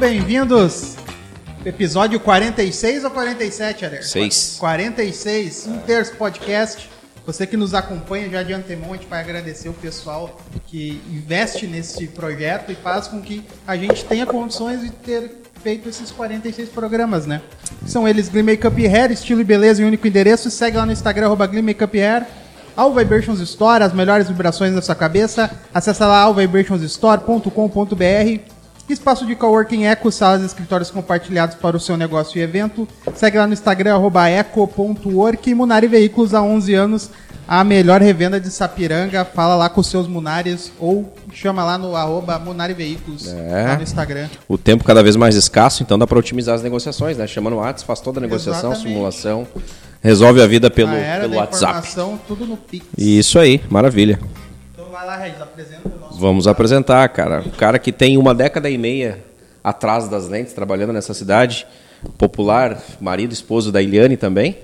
bem-vindos. Episódio 46 ou 47, Ader? Seis. 46, um terço podcast. Você que nos acompanha já de antemão, a gente vai agradecer o pessoal que investe nesse projeto e faz com que a gente tenha condições de ter feito esses 46 programas, né? São eles Glee Makeup Hair, estilo e beleza em único endereço. Segue lá no Instagram, arroba Glee Makeup Hair. All Vibrations Store, as melhores vibrações da sua cabeça. Acesse lá allvibrationsstore.com.br. Espaço de coworking Eco, salas e escritórios compartilhados para o seu negócio e evento. Segue lá no Instagram, arroba eco.work. Munari Veículos, há 11 anos, a melhor revenda de Sapiranga. Fala lá com os seus Munares ou chama lá no arroba Munari Veículos, É. lá no Instagram. O tempo cada vez mais escasso, então dá para otimizar as negociações, né? Chama no WhatsApp, faz toda a negociação, Exatamente. simulação, resolve a vida pelo, a pelo WhatsApp. tudo no Pix. Isso aí, maravilha. Então vai lá, Regis, apresenta. Vamos apresentar, cara. O cara que tem uma década e meia atrás das lentes, trabalhando nessa cidade. Popular, marido, esposo da Iliane também.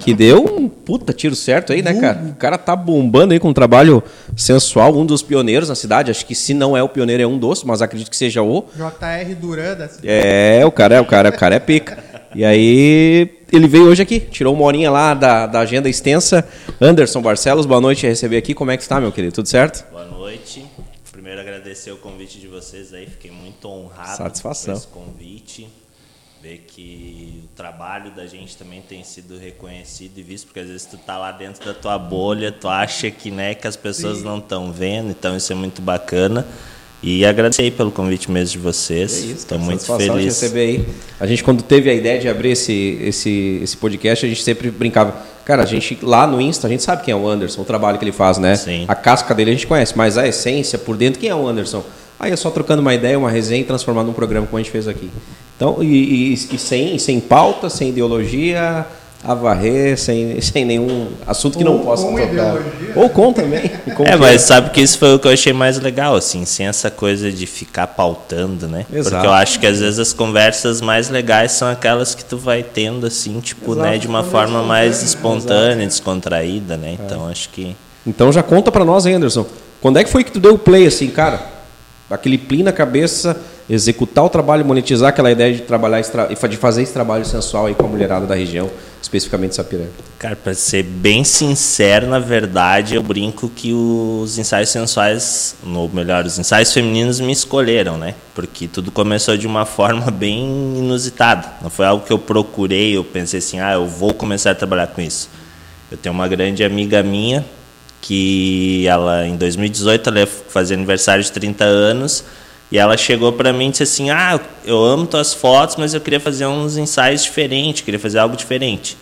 Que deu um puta tiro certo aí, né, cara? O cara tá bombando aí com um trabalho sensual, um dos pioneiros na cidade. Acho que se não é o pioneiro, é um dos, mas acredito que seja o. JR Duran da cidade. É, o cara é, o cara, o cara é pica. E aí, ele veio hoje aqui, tirou uma horinha lá da, da agenda extensa. Anderson Barcelos, boa noite, receber aqui. Como é que está, meu querido? Tudo certo? Boa noite. Agradecer o convite de vocês aí, fiquei muito honrado Satisfação. com esse convite. Ver que o trabalho da gente também tem sido reconhecido e visto, porque às vezes tu tá lá dentro da tua bolha, tu acha que, né, que as pessoas não estão vendo, então isso é muito bacana. E agradecer aí pelo convite mesmo de vocês. Estou É cara, muito satisfação de feliz. receber aí. A gente, quando teve a ideia de abrir esse, esse, esse podcast, a gente sempre brincava. Cara, a gente lá no Insta, a gente sabe quem é o Anderson, o trabalho que ele faz, né? Sim. A casca dele a gente conhece, mas a essência, por dentro, quem é o Anderson? Aí é só trocando uma ideia, uma resenha e transformar num programa como a gente fez aqui. Então, e, e- e sem, sem pauta, sem ideologia, a varrer, sem, sem nenhum assunto que não Ou possa com tocar. ideologia. Ou com também. com É, que- mas sabe que isso foi o que eu achei mais legal, assim, sem essa coisa de ficar pautando, né? Exato. Porque eu acho que às vezes as conversas mais legais são aquelas que tu vai tendo, assim, tipo, Exato, né, de uma forma mais espontânea, espontânea, descontraída, né? Então acho que. Então já conta pra nós, hein, Anderson. Quando é que foi que tu deu o play assim, cara? Aquele plim na cabeça, executar o trabalho, monetizar aquela ideia de trabalhar, de fazer esse trabalho sensual aí com a mulherada da região, especificamente Sapiranga. Cara, pra ser bem sincero, na verdade, eu brinco que os ensaios sensuais, ou melhor, os ensaios femininos me escolheram, né? Porque tudo começou de uma forma bem inusitada. Não foi algo que eu procurei, eu pensei assim, ah, eu vou começar a trabalhar com isso. Eu tenho uma grande amiga minha que ela em 2018 ela ia fazer aniversário de 30 anos e ela chegou para mim e disse assim: "Ah, eu amo tuas fotos, mas eu queria fazer uns ensaios diferentes, queria fazer algo diferente".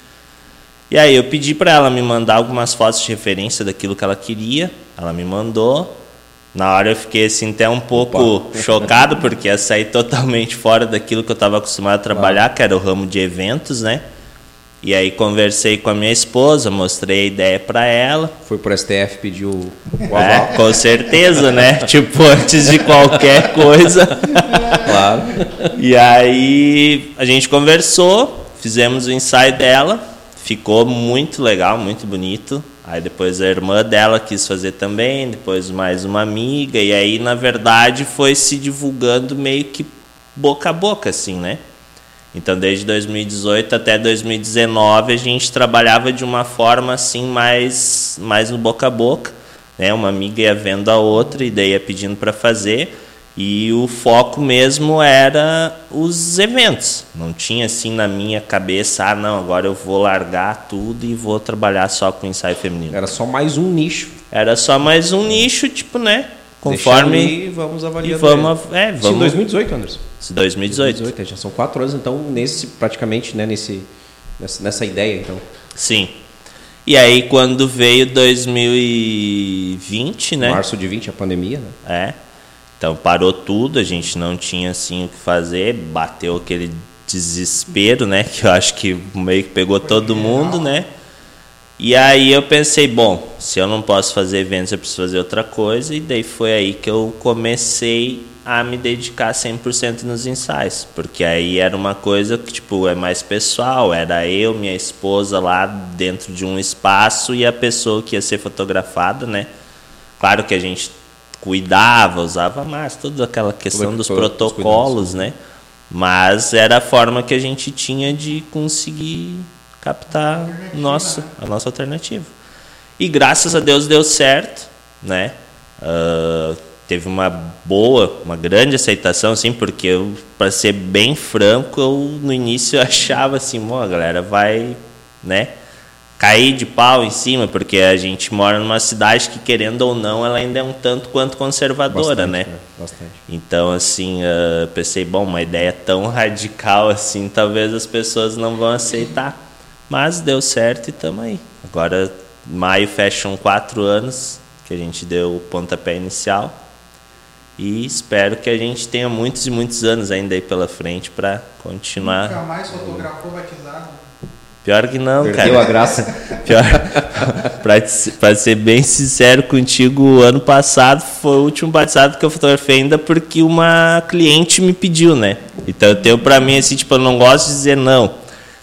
E aí eu pedi para ela me mandar algumas fotos de referência daquilo que ela queria. Ela me mandou. Na hora eu fiquei assim até um pouco chocado porque ia sair totalmente fora daquilo que eu estava acostumado a trabalhar, que era o ramo de eventos, né? E aí conversei com a minha esposa, mostrei a ideia para ela. Foi pro STF, pediu o É, aval. com certeza, né? tipo, antes de qualquer coisa. Claro. E aí a gente conversou, fizemos o ensaio dela, ficou muito legal, muito bonito. Aí depois a irmã dela quis fazer também, depois mais uma amiga, e aí na verdade foi se divulgando meio que boca a boca, assim, né? Então desde 2018 até 2019 a gente trabalhava de uma forma assim mais, mais no boca a boca, né? Uma amiga ia vendo a outra e daí ia pedindo para fazer. E o foco mesmo era os eventos. Não tinha assim na minha cabeça, ah, não, agora eu vou largar tudo e vou trabalhar só com ensaio feminino. Era só mais um nicho. Era só mais um nicho, tipo, né? Conforme. e vamos E avaliando. vamos. É, Isso em vamos. 2018, Anderson. 2018. Já são quatro anos, então, nesse, praticamente, né, nesse, nessa, nessa ideia, então. Sim. E aí, quando veio 2020, né? Março de 20, a pandemia, né? É. Então parou tudo, a gente não tinha assim o que fazer, bateu aquele desespero, né? Que eu acho que meio que pegou todo mundo, né? E aí eu pensei, bom, se eu não posso fazer eventos, eu preciso fazer outra coisa. E daí foi aí que eu comecei a me dedicar 100% nos ensaios. Porque aí era uma coisa que, tipo, é mais pessoal. Era eu, minha esposa lá dentro de um espaço e a pessoa que ia ser fotografada, né? Claro que a gente cuidava, usava máscara, toda aquela questão dos protocolos, né? Mas era a forma que a gente tinha de conseguir captar nosso, a nossa alternativa. E graças a Deus deu certo, né? Uh, teve uma boa, uma grande aceitação, assim, porque eu, para ser bem franco, eu no início achava assim, a galera vai, né? cair de pau em cima, porque a gente mora numa cidade que, querendo ou não, ela ainda é um tanto quanto conservadora, Bastante, né? né? Bastante. Então, assim, uh, pensei, bom, uma ideia tão radical assim, talvez as pessoas não vão aceitar. Mas deu certo e estamos aí. Agora, maio fecham quatro anos que a gente deu o pontapé inicial. E espero que a gente tenha muitos e muitos anos ainda aí pela frente para continuar. Nunca mais fotografou batizado. Pior que não, Perdeu cara. a graça. Pior, pra, te- pra ser bem sincero contigo, o ano passado foi o último batizado que eu fotografei ainda porque uma cliente me pediu, né? Então eu tenho pra mim assim, tipo, eu não gosto de dizer não.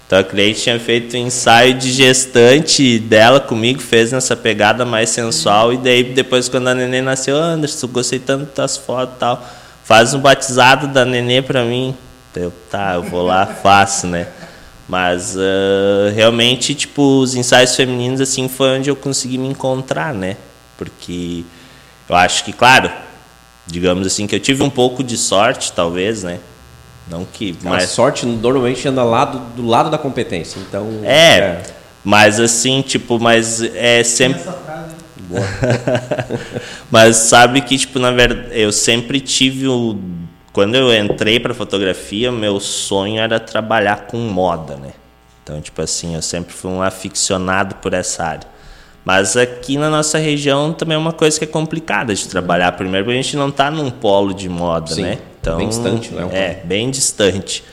Então a cliente tinha feito um ensaio de gestante dela comigo, fez nessa pegada mais sensual, e daí depois quando a neném nasceu, Anderson, gostei tanto das fotos e tal. Faz um batizado da nenê pra mim. Eu, tá, eu vou lá, faço, né? Mas ah, realmente, tipo, os ensaios femininos, assim, foi onde eu consegui me encontrar, né? Porque eu acho que, claro, digamos assim, que eu tive um pouco de sorte, talvez, né? Não que. A Mas, sorte normalmente anda lá do, do lado da competência. Então. é, mas assim, tipo, mas é sempre. Essa frase. Mas sabe que, tipo, na verdade, eu sempre tive o. Quando eu entrei para fotografia, meu sonho era trabalhar com moda, né? Então, tipo assim, eu sempre fui um aficionado por essa área. Mas aqui na nossa região também é uma coisa que é complicada de trabalhar. Primeiro, porque a gente não está num polo de moda, Sim, né? Então, bem distante, né? É, bem distante.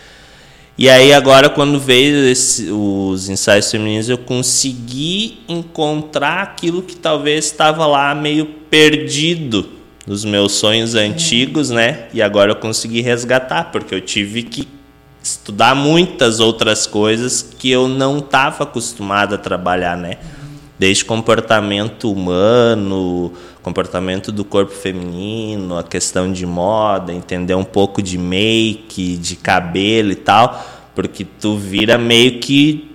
E aí agora quando veio esse- os ensaios femininos eu consegui encontrar aquilo que talvez estava lá meio perdido nos meus sonhos antigos, né? E agora eu consegui resgatar porque eu tive que estudar muitas outras coisas que eu não estava acostumado a trabalhar, né? Desde comportamento humano, comportamento do corpo feminino, a questão de moda, entender um pouco de make, de cabelo e tal, porque tu vira meio que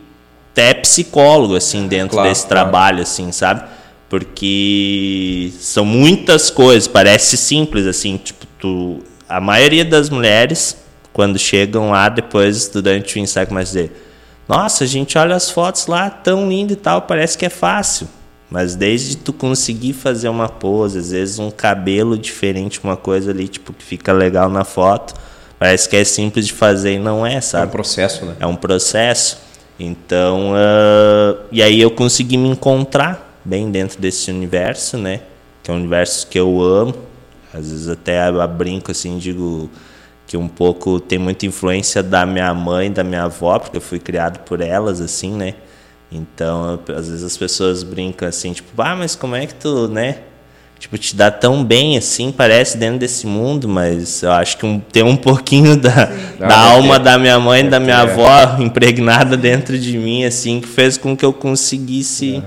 até psicólogo assim dentro Claro, desse claro. trabalho assim, sabe? Porque são muitas coisas, parece simples assim, tipo tu a maioria das mulheres quando chegam lá depois durante o ensaio começa a dizer nossa, a gente olha as fotos lá, tão lindo e tal, parece que é fácil. Mas desde tu conseguir fazer uma pose, às vezes um cabelo diferente, uma coisa ali, tipo, que fica legal na foto, parece que é simples de fazer e não é, É um sabe? processo, né? É um processo. Então, ah, e aí eu consegui me encontrar bem dentro desse universo, né? Que é um universo que eu amo. Às vezes até brinco assim, digo que um pouco tem muita influência da minha mãe, da minha avó, porque eu fui criado por elas, assim, né? Então, eu- às vezes as pessoas brincam assim, tipo, ah, mas como é que tu, né? Tipo, te dá tão bem assim, parece dentro desse mundo, mas eu acho que um- tem um pouquinho da, da deve alma ter. da minha mãe, da Deve minha ter, avó impregnada dentro de mim, assim, que fez com que eu conseguisse. Né?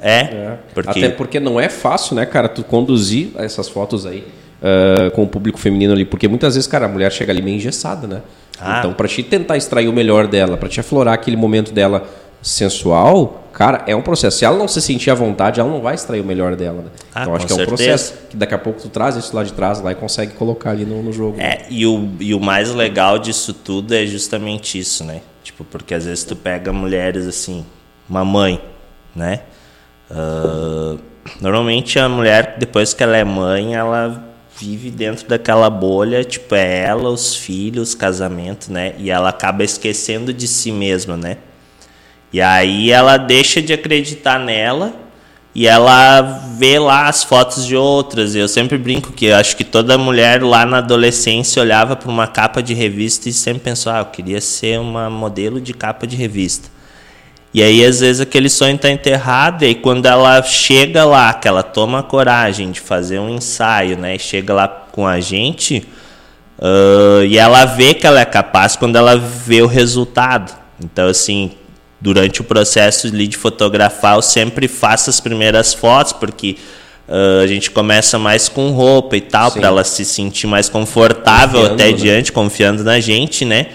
É, É. porque. Até porque não é fácil, né, cara, tu conduzir essas fotos aí ah, com o público feminino ali, porque muitas vezes, cara, a mulher chega ali meio engessada, né? Ah. Então, pra te tentar extrair o melhor dela, pra te aflorar aquele momento dela sensual, cara, é um processo. Se ela não se sentir à vontade, ela não vai extrair o melhor dela, né? Ah, então, acho que é um certeza. processo que daqui a pouco tu traz isso lá de trás lá e consegue colocar ali no, no jogo. É, e o, e o mais legal disso tudo é justamente isso, né? Tipo, porque às vezes tu pega mulheres assim, uma mãe, né? Ah, normalmente a mulher, depois que ela é mãe, ela vive dentro daquela bolha, tipo, é ela, os filhos, casamento, né? E ela acaba esquecendo de si mesma, né? E aí ela deixa de acreditar nela e ela vê lá as fotos de outras. Eu sempre brinco que acho que toda mulher lá na adolescência olhava para uma capa de revista e sempre pensou: ah, eu queria ser uma modelo de capa de revista. E aí, às vezes, aquele sonho está enterrado, e aí quando ela chega lá, que ela toma a coragem de fazer um ensaio, né? E chega lá com a gente, ah, e ela vê que ela é capaz quando ela vê o resultado. Então, assim, durante o processo de fotografar, eu sempre faço as primeiras fotos, porque Uh, a gente começa mais com roupa e tal, para ela se sentir mais confortável confiando, até né? diante, confiando na gente, né?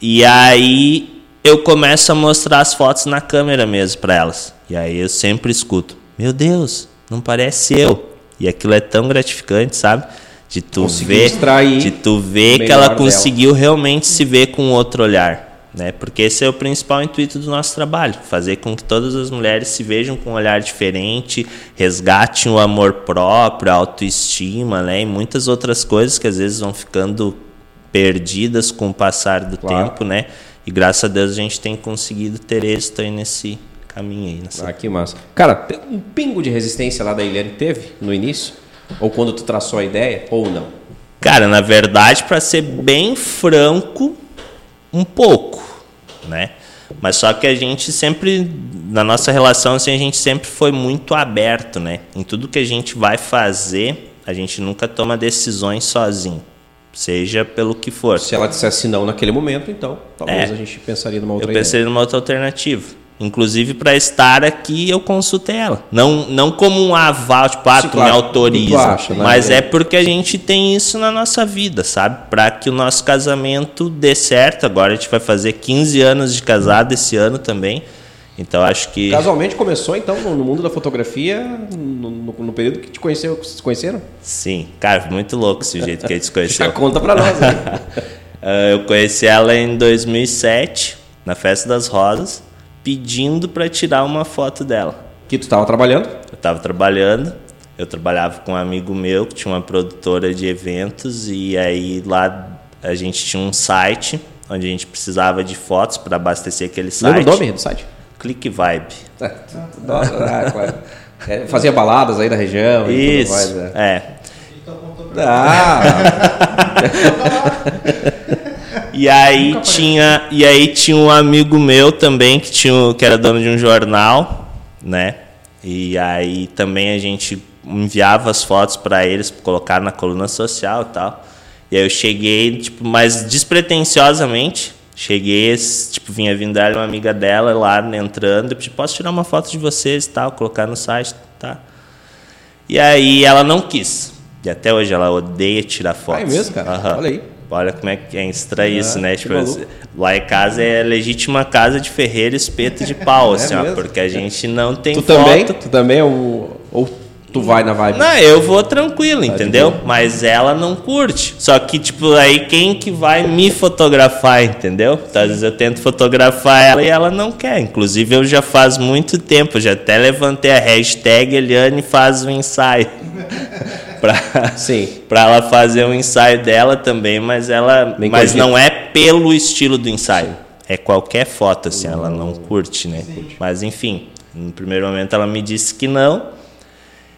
E aí eu começo a mostrar as fotos na câmera mesmo para elas. E aí eu sempre escuto: Meu Deus, não parece eu. E aquilo é tão gratificante, sabe? De tu ver, de tu ver que ela conseguiu dela. realmente se ver com outro olhar né? Porque esse é o principal intuito do nosso trabalho, fazer com que todas as mulheres se vejam com um olhar diferente, resgatem o amor próprio, a autoestima, né? E muitas outras coisas que às vezes vão ficando perdidas com o passar do claro. tempo, né? E graças a Deus a gente tem conseguido ter êxito aí nesse caminho aí. Nessa... Ah, que massa. Cara, um pingo de resistência lá da Eliane teve no início? Ou quando tu traçou a ideia, ou não? Cara, na verdade, para ser bem franco, um pouco, né? Mas só que a gente sempre, na nossa relação, assim, a gente sempre foi muito aberto, né? Em tudo que a gente vai fazer, a gente nunca toma decisões sozinho, seja pelo que for. Se ela dissesse não naquele momento, então talvez é, a gente pensaria numa outra Eu pensaria ideia. numa outra alternativa. Inclusive, para estar aqui, eu consultei ela. Não, não como um aval, tipo, ah, Sim, tu claro, me autoriza. Acha, né? mas é. é porque a gente tem isso na nossa vida, sabe? Para que o nosso casamento dê certo. Agora a gente vai fazer 15 anos de casado esse ano também. Então acho que. Casualmente começou então no mundo da fotografia no, no, no período que te conheceu, vocês conheceram? Sim, cara, muito louco esse jeito que a gente se conheceu. Já conta pra nós. uh, eu conheci ela em 2007, na Festa das Rosas pedindo para tirar uma foto dela. Que tu estava trabalhando? Eu estava trabalhando. Eu trabalhava com um amigo meu que tinha uma produtora de eventos e aí lá a gente tinha um site onde a gente precisava de fotos para abastecer aquele site. Lembra o nome do site? Click Vibe. ah, é, fazia baladas aí da região. Isso. Mais, é. é. Ah. E aí tinha, e aí tinha um amigo meu também que tinha, que era dono de um jornal, né? E aí também a gente enviava as fotos para eles colocar na coluna social e tal. E aí eu cheguei, tipo, mais despretensiosamente, cheguei, tipo, vinha vindo ela uma amiga dela lá entrando, e tipo, posso tirar uma foto de vocês e tal, colocar no site, tá? E aí ela não quis. E até hoje ela odeia tirar fotos. Ah, é mesmo, cara? Uhum. Olha aí. Olha como é que é estranho isso, né? Tipo, lá em casa é legítima casa de ferreiro espeto de pau, é assim, ó, porque a gente não tem tu foto. Também? Tu também? Ou, ou tu vai na vibe? Não, eu vou tranquilo, tá entendeu? Mas ela não curte. Só que, tipo, aí quem que vai me fotografar, entendeu? Então, às vezes eu tento fotografar ela e ela não quer. Inclusive, eu já faz muito tempo, já até levantei a hashtag Eliane faz o ensaio. para sim para ela fazer um ensaio dela também mas ela Bem mas não é pelo estilo do ensaio sim. é qualquer foto assim ela não curte né sim. mas enfim no primeiro momento ela me disse que não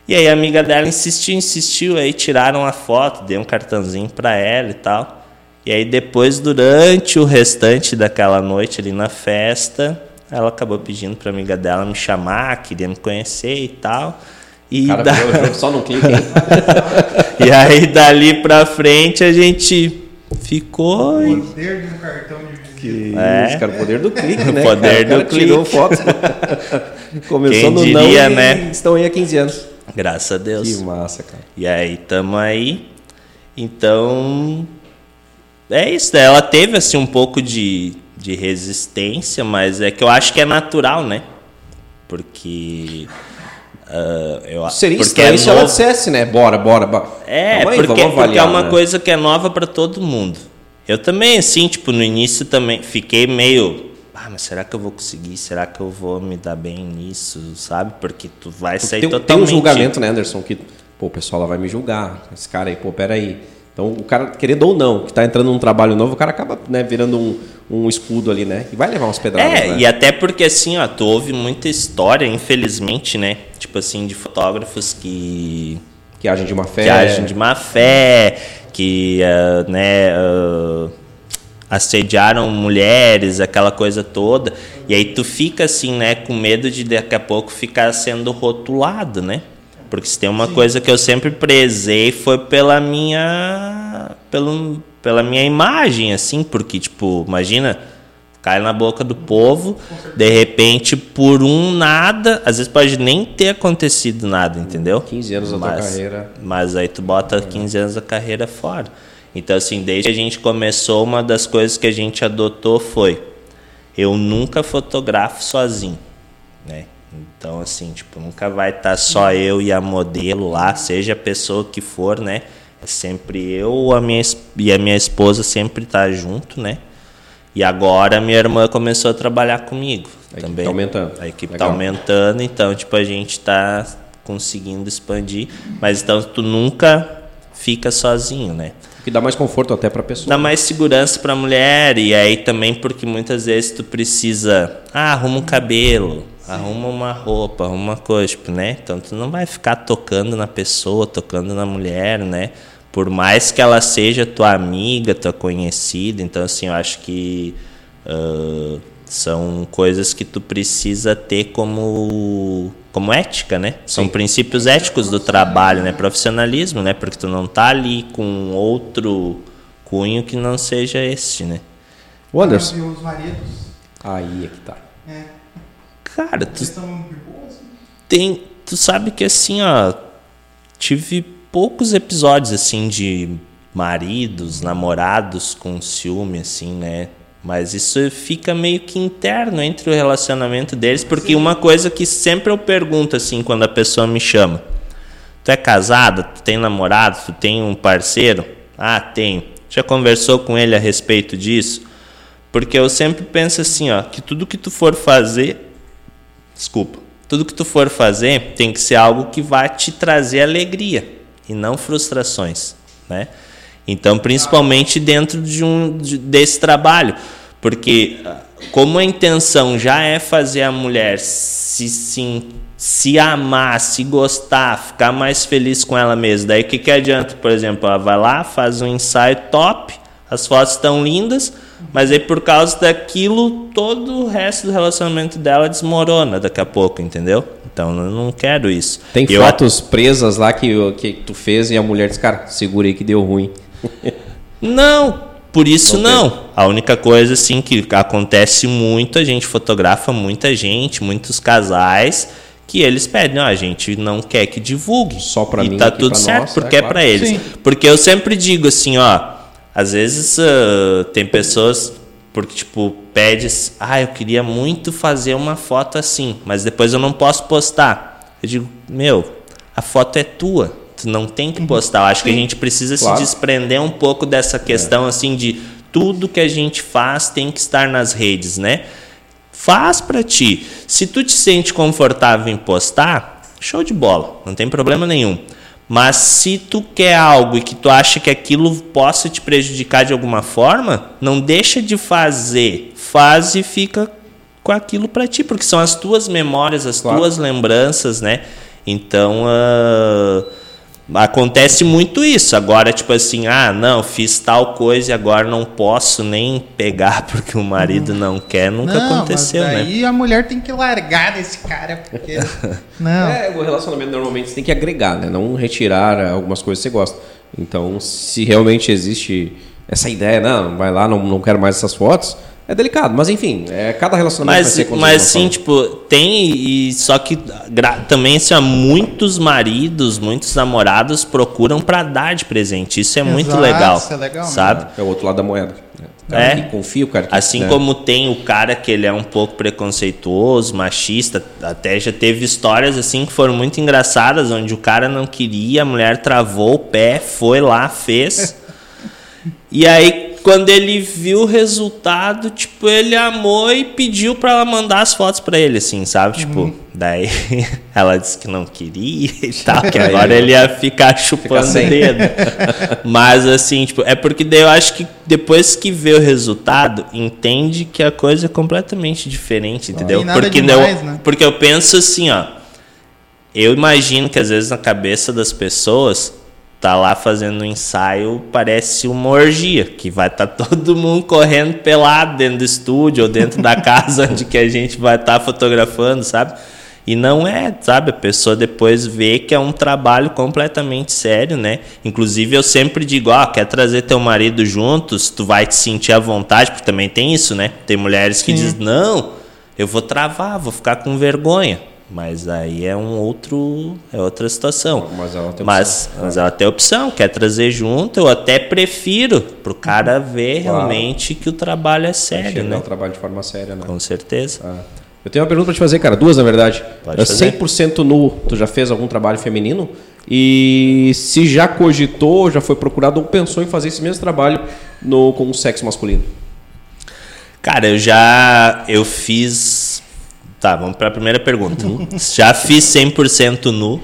e aí a amiga dela insistiu insistiu aí tiraram a foto dei um cartãozinho para ela e tal e aí depois durante o restante daquela noite ali na festa ela acabou pedindo para amiga dela me chamar queria me conhecer e tal e Cara, da... só no clique, hein? e aí dali pra frente a gente ficou. O poder de um cartão de que é. Isso, cara, o poder do clique, né? O poder cara, do clique. Tirou foto. Começou Quem no diria, não né? estão aí há 15 anos. Graças a Deus. Que massa, cara. E aí, tamo aí. Então, é isso. Né? Ela teve, assim, um pouco de, de resistência, mas é que eu acho que é natural, né? Porque Uh, eu, Seria estranho é se ela dissesse, né? Bora, bora, bora. É, aí, porque, avaliar, porque, é uma né? coisa que é nova para todo mundo. Eu também, assim, tipo, no início também fiquei meio. Ah, mas será que eu vou conseguir? Será que eu vou me dar bem nisso, sabe? Porque tu vai sair tem, totalmente... Tem um julgamento, né, Anderson? Que, pô, o pessoal lá vai me julgar. Esse cara aí, pô, peraí. Então, o cara, querendo ou não, que está entrando num trabalho novo, o cara acaba né, virando um, um escudo ali, né? E vai levar umas pedradas. É, né? e até porque assim, ó, tu ouve muita história, infelizmente, né? Tipo assim, de fotógrafos que. Que agem de má fé. Que agem de má fé, que, uh, né. Uh, assediaram mulheres, aquela coisa toda. E aí tu fica assim, né, com medo de daqui a pouco ficar sendo rotulado, né? Porque se tem uma Sim. coisa que eu sempre prezei foi pela minha pelo, pela minha imagem assim, porque tipo, imagina, cai na boca do povo, de repente, por um nada, às vezes pode nem ter acontecido nada, entendeu? 15 anos da tua mas, carreira. Mas aí tu bota 15 anos da carreira fora. Então, assim, desde que a gente começou, uma das coisas que a gente adotou foi: eu nunca fotografo sozinho, né? Então, assim, tipo, nunca vai estar só eu e a modelo lá, seja a pessoa que for, né? É sempre eu a minha, e a minha esposa sempre tá junto, né? E agora minha irmã começou a trabalhar comigo A equipe também. tá aumentando. A equipe Legal. tá aumentando, então, tipo, a gente tá conseguindo expandir. Mas então tu nunca fica sozinho, né? Que dá mais conforto até pra pessoa. Dá mais segurança pra mulher e aí também porque muitas vezes tu precisa, ah, arruma um cabelo, arruma uma roupa, arruma uma coisa, tipo, né? Então tu não vai ficar tocando na pessoa, tocando na mulher, né? Por mais que ela seja tua amiga, tua conhecida, então assim, eu acho que ah, são coisas que tu precisa ter como como ética, né? São princípios éticos do trabalho, né? Profissionalismo, né? Porque tu não tá ali com outro cunho que não seja este, né? O Anderson. Os maridos. Aí é que tá. É. Cara, tu Vocês estão de boa, assim? tem, tu sabe que assim, ó, tive poucos episódios assim de maridos, namorados com ciúme assim, né? Mas isso fica meio que interno entre o relacionamento deles, porque uma coisa que sempre eu pergunto assim quando a pessoa me chama: Tu é casada? Tu tem namorado? Tu tem um parceiro? Ah, tenho. Já conversou com ele a respeito disso? Porque eu sempre penso assim, ó, que tudo que tu for fazer, desculpa, tudo que tu for fazer tem que ser algo que vai te trazer alegria e não frustrações, né? Então, principalmente dentro de um de- desse trabalho, porque ah, como a intenção já é fazer a mulher se sim se amar, se gostar, ficar mais feliz com ela mesma. Daí o que que adianta, por exemplo, ela vai lá, faz um ensaio top, as fotos estão lindas, mas aí por causa daquilo todo o resto do relacionamento dela desmorona daqui a pouco, entendeu? Então eu não quero isso. Tem Eu- fotos presas lá que, que tu fez e a mulher diz, cara, segura aí que deu ruim. Não, por isso Não não. A única coisa assim que acontece muito, a gente fotografa muita gente, muitos casais que eles pedem, ó, a gente não quer que divulgue. Só pra e mim tá aqui, tudo certo, nós, porque é é, claro. pra eles. Sim. Porque eu sempre digo assim, ó, às vezes ah, tem pessoas porque tipo pede, ah, eu queria muito fazer uma foto assim, mas depois eu não posso postar. Eu digo, meu, a foto é tua. Tu não tem que postar. Eu acho que a gente precisa Claro. se desprender um pouco dessa questão assim de tudo que a gente faz tem que estar nas redes, né? Faz pra ti. Se tu te sente confortável em postar, show de bola, não tem problema nenhum. Mas se tu quer algo e que tu acha que aquilo possa te prejudicar de alguma forma, não deixa de fazer. Faz e fica com aquilo pra ti, porque são as tuas memórias, as Claro. tuas lembranças, né? Então, ah, Acontece muito isso. Agora, tipo assim, ah, não, fiz tal coisa e agora não posso nem pegar porque o marido não quer. Nunca não, aconteceu, mas né? daí a mulher tem que largar desse cara, porque... não. É, o relacionamento normalmente você tem que agregar, né? Não retirar algumas coisas que você gosta. Então, se realmente existe essa ideia, não, vai lá, não, não quero mais essas fotos, é delicado. Mas enfim, é, cada relacionamento vai Mas, ser conduzido mas sim, tipo, tem e só que também assim, ó, muitos maridos, muitos namorados procuram pra dar de presente. Isso é muito Exato, legal, isso é legal, né? sabe? É o outro lado da moeda. né? O cara É. que confia, o cara que... Assim né? como tem o cara que ele é um pouco preconceituoso, machista, até já teve histórias assim que foram muito engraçadas, onde o cara não queria, a mulher travou o pé, foi lá, fez. e aí quando ele viu o resultado, tipo, ele amou e pediu pra ela mandar as fotos pra ele, assim, sabe? Tipo, daí ela disse que não queria e tal, que agora ele ia ficar chupando o sem. dedo. Mas assim, tipo, é porque daí eu acho que depois que vê o resultado, entende que a coisa é completamente diferente, entendeu? porque, demais, eu, né? porque eu penso assim, ó. Eu imagino que às vezes na cabeça das pessoas tá lá fazendo um ensaio, parece uma orgia, que vai estar todo mundo correndo pelado dentro do estúdio ou dentro da casa onde que a gente vai estar fotografando, sabe? E não é, sabe? A pessoa depois vê que é um trabalho completamente sério, né? Inclusive eu sempre digo, ó, quer trazer teu marido juntos, tu vai te sentir à vontade, porque também tem isso, né? Tem mulheres que dizem, não, eu vou travar, vou ficar com vergonha. Mas aí é um outro, é outra situação. Mas ela tem Mas, mas ela tem opção, quer trazer junto, eu até prefiro pro cara ver Claro. realmente que o trabalho é sério, né? o trabalho de forma séria, né? Com certeza. Ah. Eu tenho uma pergunta pra te fazer, cara. Duas, na verdade. Pode É fazer. 100% nu, tu já fez algum trabalho feminino? E se já cogitou, já foi procurado ou pensou em fazer esse mesmo trabalho no, com o sexo masculino? Cara, eu já eu fiz. Tá, vamos para a primeira pergunta. Já fiz 100% nu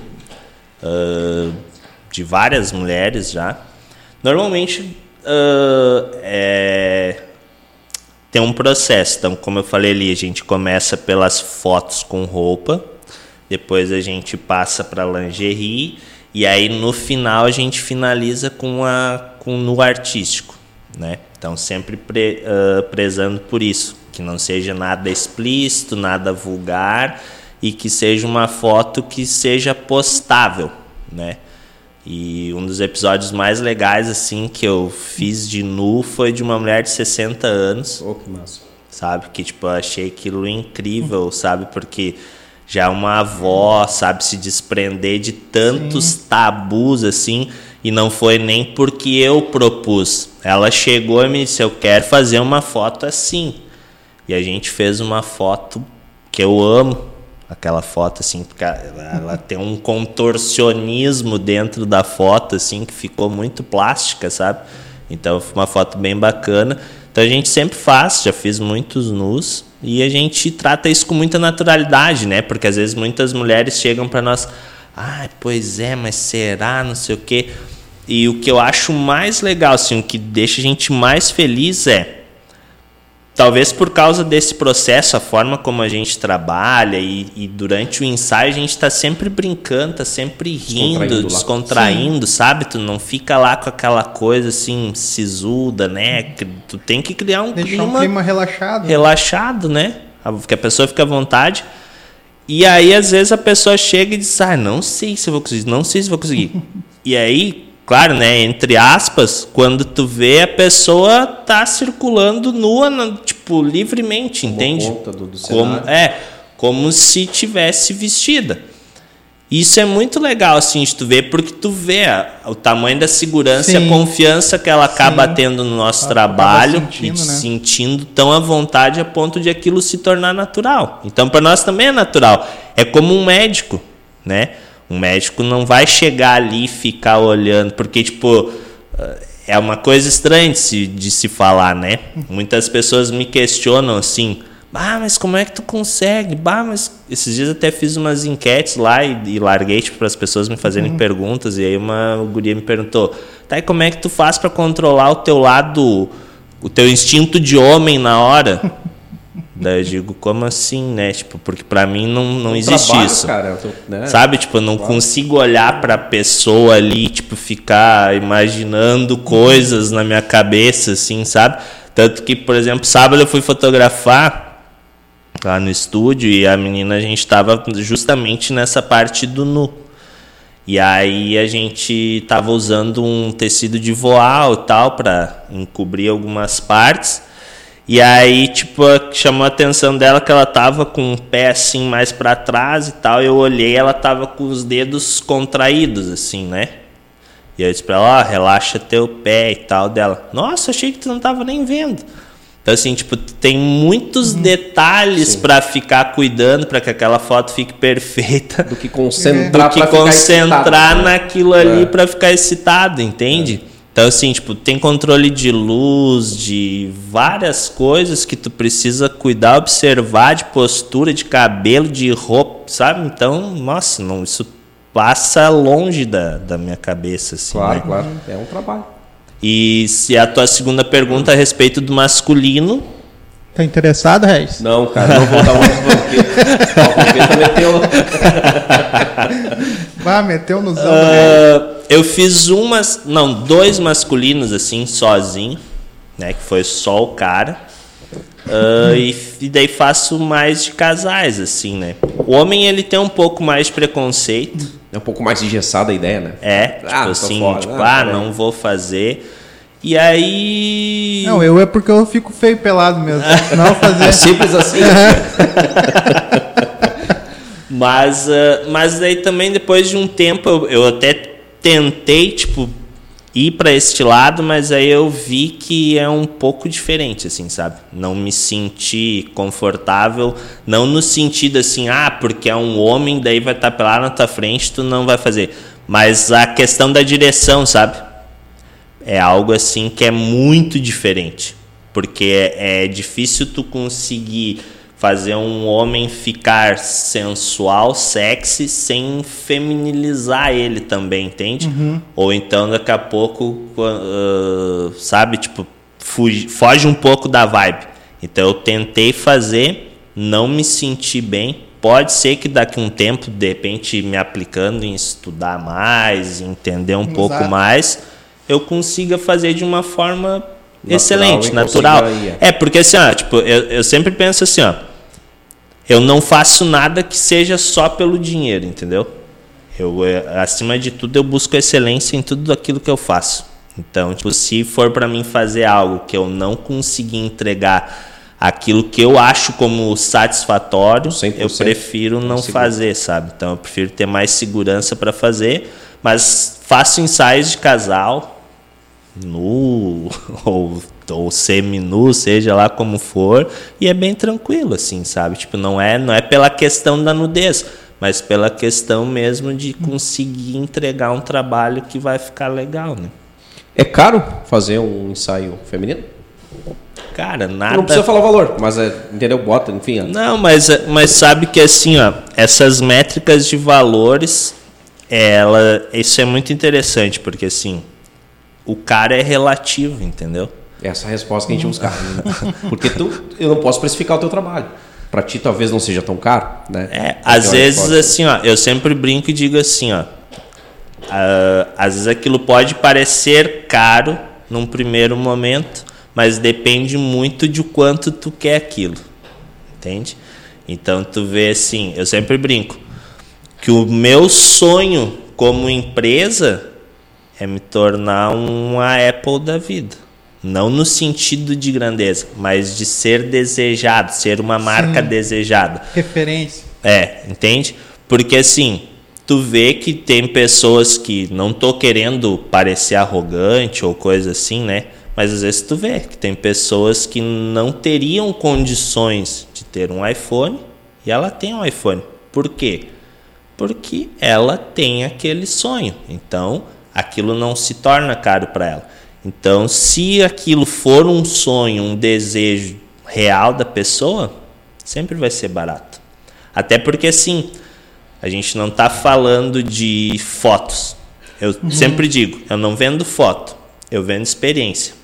ah, de várias mulheres já. Normalmente ah, é, tem um processo. Então, como eu falei ali, a gente começa pelas fotos com roupa, depois a gente passa para lingerie e aí no final a gente finaliza com a com no artístico, né? Então sempre pre- ah, prezando por isso, que não seja nada explícito, nada vulgar e que seja uma foto que seja postável, né? E um dos episódios mais legais assim que eu fiz de nu foi de uma mulher de 60 anos Oh, que massa. sabe? Que tipo, eu achei aquilo incrível, sabe? Porque já uma avó, sabe, se desprender de tantos tabus assim, e não foi nem porque eu propus. Ela chegou e me disse: "Eu quero fazer uma foto assim". E a gente fez uma foto que eu amo, aquela foto assim, porque ela, tem um contorcionismo dentro da foto assim que ficou muito plástica, sabe? Então foi uma foto bem bacana. Então a gente sempre faz, já fiz muitos nus e a gente trata isso com muita naturalidade, né? Porque às vezes muitas mulheres chegam para nós, ah, pois é, mas será, não sei o quê. E o que eu acho mais legal, assim, o que deixa a gente mais feliz é Talvez por causa desse processo, a forma como a gente trabalha e, e durante o ensaio a gente está sempre brincando, tá sempre rindo, Descontraindo descontraindo, sabe? Tu não fica lá com aquela coisa assim, sisuda, né? Tu tem que criar um Deixar clima, um clima relaxado. relaxado, né? Que a pessoa fica à vontade. E aí, às vezes, a pessoa chega e diz, ah, não sei se eu vou conseguir, não sei se eu vou conseguir. e aí, claro, né, entre aspas, quando tu vê a pessoa tá circulando nua, na- tipo, livremente, entende? conta do- do como, é, como se tivesse vestida. Isso é muito legal, assim, de tu ver, porque tu vê o tamanho da segurança e Sim. a confiança que ela acaba Sim. tendo no nosso Acaba trabalho sentindo, e te né? sentindo tão à vontade a ponto de aquilo se tornar natural. Então, para nós também é natural. É como um médico, né? Um médico não vai chegar ali e ficar olhando, porque, tipo, é uma coisa estranha de se, de se falar, né? Muitas pessoas me questionam assim. Bah, mas como é que tu consegue? Bah, mas esses dias até fiz umas enquetes lá e, e larguei tipo, para as pessoas me fazerem perguntas. E aí uma guria me perguntou: tá, e como é que tu faz para controlar o teu lado, o teu instinto de homem na hora? Daí eu digo: como assim, né? Tipo, porque para mim não, não existe Trabalho, isso. Cara, tô- né? Sabe? Tipo, eu não consigo olhar pra pessoa ali, tipo, ficar imaginando coisas na minha cabeça, assim, sabe? Tanto que, por exemplo, sábado eu fui fotografar lá no estúdio e a menina, a gente tava justamente nessa parte do nu. E aí a gente tava usando um tecido de voal e tal pra encobrir algumas partes. E aí, tipo, chamou a atenção dela que ela tava com o pé assim mais pra trás e tal. Eu olhei, ela tava com os dedos contraídos assim, né? E eu disse pra ela, ó, relaxa teu pé e tal dela. Nossa, achei que tu não tava nem vendo. Então assim, tipo, tem muitos detalhes pra ficar cuidando pra que aquela foto fique perfeita Do que concentrar do que concentrar excitado, né? naquilo ali É. pra ficar excitado, entende? Então, assim, tipo, tem controle de luz, de várias coisas que tu precisa cuidar, observar, de postura, de cabelo, de roupa, sabe? Então, nossa, não, isso passa longe da, da minha cabeça, assim, Claro, né? claro. É um trabalho. E se a tua segunda pergunta a respeito do masculino, Tá interessado, Regis? Não, cara, não vou dar. A vampeta meteu. Vá, meteu no zão. Ah, eu fiz umas, não, dois masculinos assim, sozinho, né? Que foi só o cara. Uh, e, e, daí faço mais de casais, assim, né? O homem, ele tem um pouco mais de preconceito. É um pouco mais engessada a ideia, né? É, tipo ah, assim, fora, tipo, ah, ah não vou fazer. E aí. Não, eu é porque eu fico feio pelado mesmo. não fazer. É simples assim. mas, uh, mas daí também, depois de um tempo, eu, eu até tentei, tipo, ir para este lado, mas aí eu vi que é um pouco diferente, assim, sabe? Não me senti confortável, não no sentido assim, ah, porque é um homem, daí vai estar tá lá na tua frente, tu não vai fazer. Mas a questão da direção, sabe? É algo assim que é muito diferente, porque é, é difícil tu conseguir fazer um homem ficar sensual, sexy, sem feminilizar ele também, entende? Uhum. Ou então daqui a pouco, uh, sabe, tipo, fuge, foge um pouco da vibe. Então eu tentei fazer, não me senti bem. Pode ser que daqui a um tempo, de repente, me aplicando em estudar mais, entender um Exato. pouco mais, eu consiga fazer de uma forma natural excelente, natural. É, porque assim, ó, tipo, eu, eu sempre penso assim, ó, eu não faço nada que seja só pelo dinheiro, entendeu? Eu, é, acima de tudo, eu busco excelência em tudo aquilo que eu faço. Então, tipo, se for para mim fazer algo que eu não conseguir entregar aquilo que eu acho como satisfatório, eu prefiro não fazer, sabe? Então, eu prefiro ter mais segurança para fazer, mas faço ensaios de casal nu ou ou semi-nu, seja lá como for, e é bem tranquilo, assim, sabe? Tipo, não é, não é pela questão da nudez, mas pela questão mesmo de conseguir entregar um trabalho que vai ficar legal, né? É caro fazer um ensaio feminino? Cara, nada. Não precisa falar o valor, mas é, entendeu? Bota, enfim. É. Não, mas, mas sabe que assim, ó, essas métricas de valores, ela, isso é muito interessante, porque assim, o cara é relativo, entendeu? Essa é a resposta que a gente buscar. Porque tu, eu não posso precificar o teu trabalho. Para ti talvez não seja tão caro, né? É, às vezes assim, ó, eu sempre brinco e digo assim, ó, uh, às vezes aquilo pode parecer caro num primeiro momento, mas depende muito de quanto tu quer aquilo. Entende? Então tu vê assim, eu sempre brinco que o meu sonho como empresa é me tornar uma Apple da vida. Não no sentido de grandeza, mas de ser desejado, ser uma marca Sim. desejada. Referência. É, entende? Porque assim, tu vê que tem pessoas que não tô querendo parecer arrogante ou coisa assim, né? Mas às vezes tu vê que tem pessoas que não teriam condições de ter um iPhone e ela tem um iPhone. Por quê? Porque ela tem aquele sonho. Então, aquilo não se torna caro para ela. Então, se aquilo for um sonho, um desejo real da pessoa, sempre vai ser barato. Até porque, assim, a gente não está falando de fotos. Eu uhum. sempre digo, eu não vendo foto, eu vendo experiência.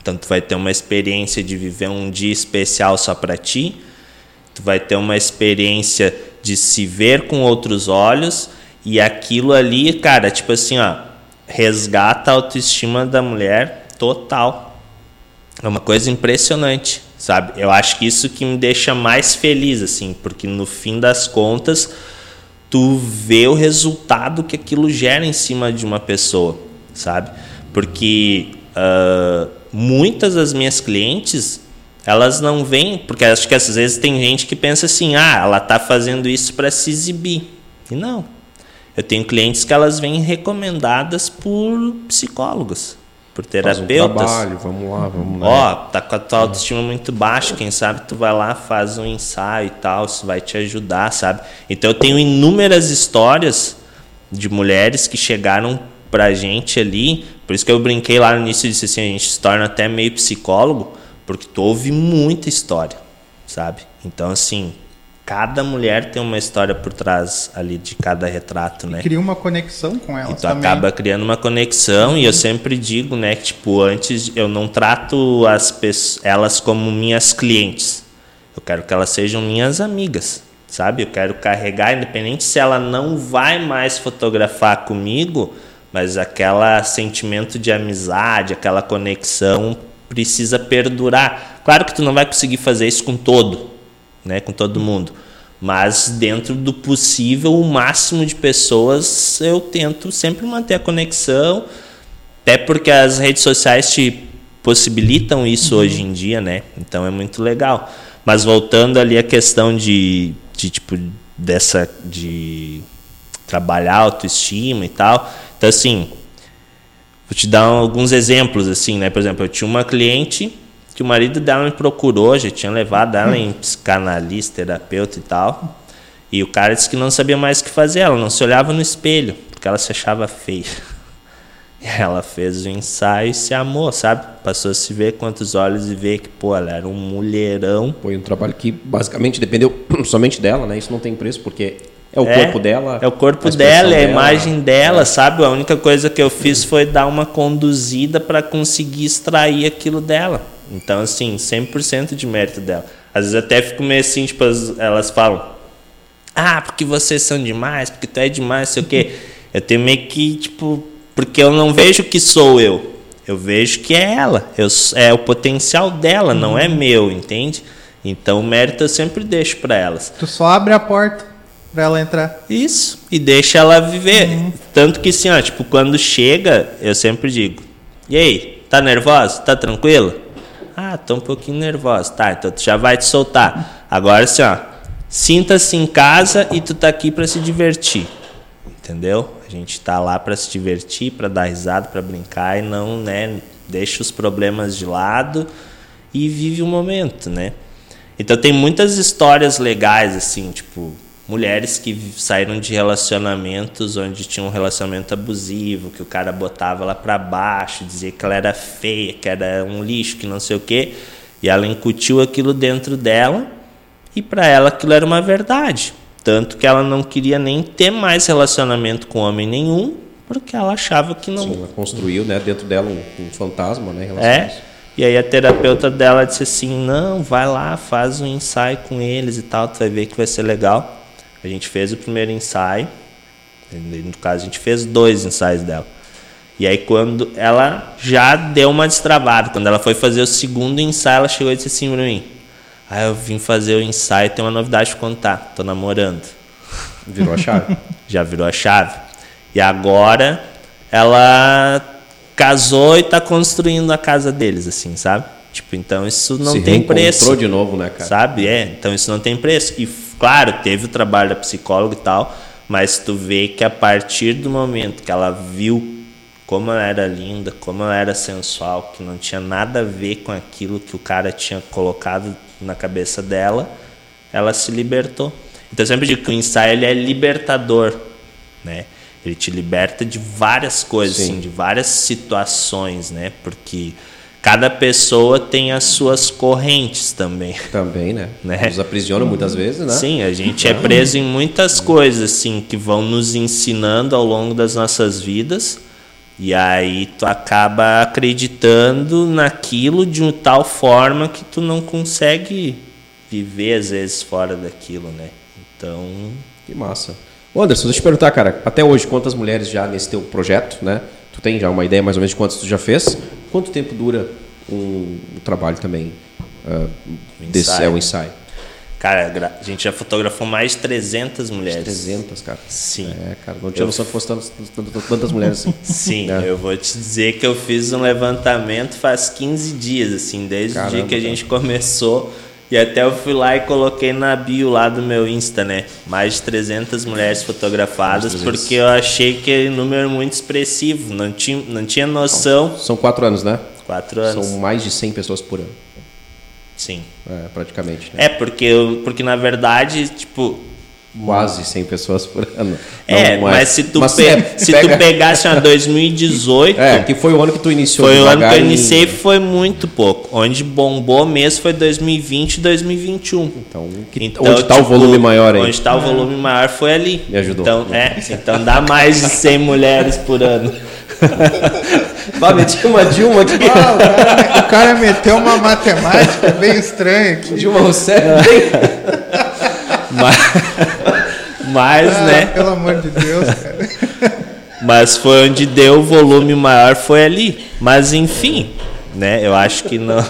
Então, tu vai ter uma experiência de viver um dia especial só para ti, tu vai ter uma experiência de se ver com outros olhos, e aquilo ali, cara, tipo assim, ó, resgata a autoestima da mulher total. É uma coisa impressionante, sabe? Eu acho que isso que me deixa mais feliz, assim, porque no fim das contas, tu vê o resultado que aquilo gera em cima de uma pessoa, sabe? Porque uh, muitas das minhas clientes, elas não vêm, porque acho que às vezes tem gente que pensa assim, ah, ela tá fazendo isso para se exibir. E não, eu tenho clientes que elas vêm recomendadas por psicólogos, por terapeutas. Faz um trabalho, vamos lá, vamos lá. Ó, tá com a tua autoestima muito baixa, quem sabe tu vai lá, faz um ensaio e tal, isso vai te ajudar, sabe? Então eu tenho inúmeras histórias de mulheres que chegaram pra gente ali, por isso que eu brinquei lá no início e disse assim, a gente se torna até meio psicólogo, porque tu ouve muita história, sabe? Então assim, cada mulher tem uma história por trás ali de cada retrato, né? cria uma conexão com elas. Então acaba criando uma conexão uhum. e eu sempre digo, né, que tipo, antes eu não trato as pessoas, elas como minhas clientes. Eu quero que elas sejam minhas amigas, sabe? Eu quero carregar, independente se ela não vai mais fotografar comigo, mas aquela sentimento de amizade, aquela conexão precisa perdurar. Claro que tu não vai conseguir fazer isso com todo, né, com todo mundo, mas dentro do possível, o máximo de pessoas eu tento sempre manter a conexão, até porque as redes sociais te possibilitam isso uhum. hoje em dia, né? Então é muito legal. Mas voltando ali à questão de, de tipo dessa de trabalhar autoestima e tal. Então assim, vou te dar alguns exemplos assim, né? Por exemplo, eu tinha uma cliente que o marido dela me procurou, já tinha levado ela em psicanalista, terapeuta e tal. E o cara disse que não sabia mais o que fazer, ela não se olhava no espelho, porque ela se achava feia. E ela fez o ensaio e se amou, sabe? Passou a se ver com outros olhos e ver que, pô, ela era um mulherão. Foi um trabalho que basicamente dependeu somente dela, né? Isso não tem preço, porque é o é, corpo dela. É o corpo dela, é a imagem dela, é. sabe? A única coisa que eu fiz foi dar uma conduzida para conseguir extrair aquilo dela. Então, assim, 100% de mérito dela. Às vezes até fico meio assim, tipo, elas falam: Ah, porque vocês são demais, porque tu é demais, sei o quê. Eu tenho meio que, tipo, porque eu não vejo que sou eu. Eu vejo que é ela. Eu, é o potencial dela, uhum. não é uhum. meu, entende? Então o mérito eu sempre deixo para elas. Tu só abre a porta para ela entrar. Isso. E deixa ela viver. Uhum. Tanto que assim, ó, tipo, quando chega, eu sempre digo: "E aí, tá nervosa? Tá tranquila?" "Ah, tô um pouquinho nervosa." "Tá, então tu já vai te soltar." Agora assim, ó, sinta-se em casa e tu tá aqui para se divertir. Entendeu? A gente está lá para se divertir, para dar risada, para brincar e não, né, deixa os problemas de lado e vive o momento, né? Então tem muitas histórias legais assim, tipo, mulheres que saíram de relacionamentos onde tinha um relacionamento abusivo, que o cara botava ela para baixo, dizia que ela era feia, que era um lixo, que não sei o quê, e ela incutiu aquilo dentro dela e para ela aquilo era uma verdade. Tanto que ela não queria nem ter mais relacionamento com homem nenhum, porque ela achava que não. Sim, ela construiu né, dentro dela um, um fantasma, né? É. E aí a terapeuta dela disse assim: não, vai lá, faz um ensaio com eles e tal, tu vai ver que vai ser legal. A gente fez o primeiro ensaio, no caso a gente fez dois ensaios dela. E aí quando ela já deu uma destravada, quando ela foi fazer o segundo ensaio, ela chegou e disse assim para mim: Aí eu vim fazer o ensaio, tem uma novidade pra contar. Tô namorando. Virou a chave. Já virou a chave. E agora ela casou e tá construindo a casa deles, assim, sabe? Tipo, então isso não Se tem preço. de novo, né, cara? Sabe? É, então isso não tem preço. E claro, teve o trabalho da psicóloga e tal, mas tu vê que a partir do momento que ela viu como ela era linda, como ela era sensual, que não tinha nada a ver com aquilo que o cara tinha colocado na cabeça dela, ela se libertou. Então eu sempre digo que o ensaio ele é libertador, né? Ele te liberta de várias coisas, assim, de várias situações, né? Porque cada pessoa tem as suas correntes também. Também, né? né? Nos aprisiona muitas vezes, né? Sim, a gente é preso em muitas coisas, assim, que vão nos ensinando ao longo das nossas vidas e aí tu acaba acreditando naquilo de uma tal forma que tu não consegue viver às vezes fora daquilo, né? Então, que massa. Anderson, deixa eu te perguntar, cara, até hoje quantas mulheres já nesse teu projeto, né? Tu tem já uma ideia mais ou menos de quantas tu já fez? Quanto tempo dura um, um trabalho também uh, desse é o ensaio? Cara, a gente já fotografou mais de 300 mulheres. 300, cara. Sim. É, cara, não tinha eu... noção que fosse tantas mulheres assim. Sim, é. eu vou te dizer que eu fiz um levantamento faz 15 dias, assim, desde Caramba, o dia que a gente cara. começou. E até eu fui lá e coloquei na bio lá do meu Insta, né? Mais de 300 mulheres fotografadas, 300. porque eu achei que é um número muito expressivo. Não tinha, não tinha noção. São quatro anos, né? Quatro anos. São mais de 100 pessoas por ano. Sim. É, praticamente. Né? É, porque, porque na verdade, tipo. Quase 100 pessoas por ano. É, Não, mas, mas, se tu, mas pe é, se pega... tu pegasse uma 2018. É, que foi o ano que tu iniciou. Foi o ano que eu iniciei e foi muito pouco. Onde bombou mesmo foi 2020 e 2021. Então, que, então onde está tipo, o volume maior aí? Onde está o volume maior foi ali. Me ajudou. Então, é, então dá mais de 100 mulheres por ano. Bah, meti uma Dilma aqui. Ah, o, cara, o, cara, meteu uma matemática bem estranha aqui. Dilma Rousseff. mas, mas ah, né? Pelo amor de Deus, cara. Mas foi onde deu o volume maior, foi ali. Mas enfim, né? Eu acho que não.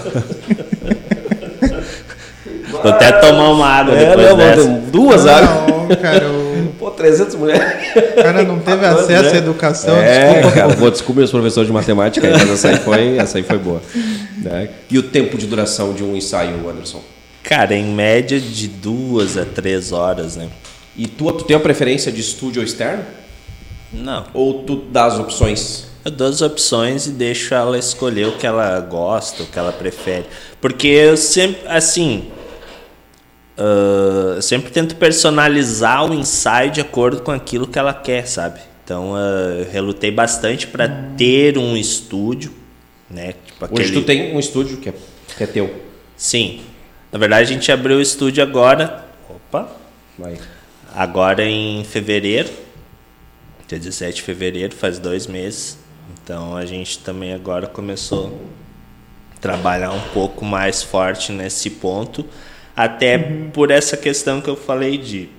Vou até tomar uma água É, depois não, dessa. duas águas. Não, cara, o Pô, 300 mulheres. cara não teve acesso à educação. É, desculpa. cara, vou descobrir os professores de matemática aí, mas essa aí foi, essa aí foi boa. Né? E o tempo de duração de um ensaio, Anderson? Cara, em média de duas a três horas, né? E tu, tu tem a preferência de estúdio ou externo? Não. Ou tu dá as opções? Eu dou as opções e deixo ela escolher o que ela gosta, o que ela prefere. Porque eu sempre, assim. ah, eu sempre tento personalizar o ensaio de acordo com aquilo que ela quer, sabe? Então ah, eu relutei bastante para ter um estúdio, né? Tipo Hoje aquele- tu tem um estúdio que é, que é teu. Sim. Na verdade a gente abriu o estúdio agora. Opa! Vai. Agora em fevereiro, dia 17 de fevereiro, faz dois meses. Então a gente também agora começou a trabalhar um pouco mais forte nesse ponto, até por essa questão que eu falei de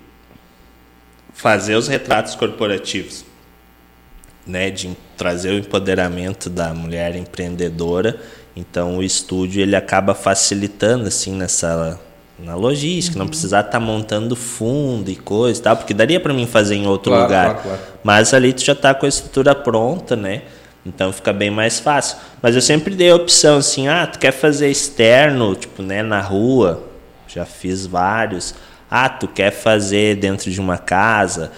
fazer os retratos corporativos, né, de trazer o empoderamento da mulher empreendedora. Então o estúdio ele acaba facilitando assim nessa na logística, não precisar estar montando fundo e coisa e tal, porque daria para mim fazer em outro Claro, lugar. claro, claro. Mas ali tu já tá com a estrutura pronta, né? Então fica bem mais fácil. Mas eu sempre dei a opção assim, ah, tu quer fazer externo, tipo, né, na rua? Já fiz vários. Ah, tu quer fazer dentro de uma casa?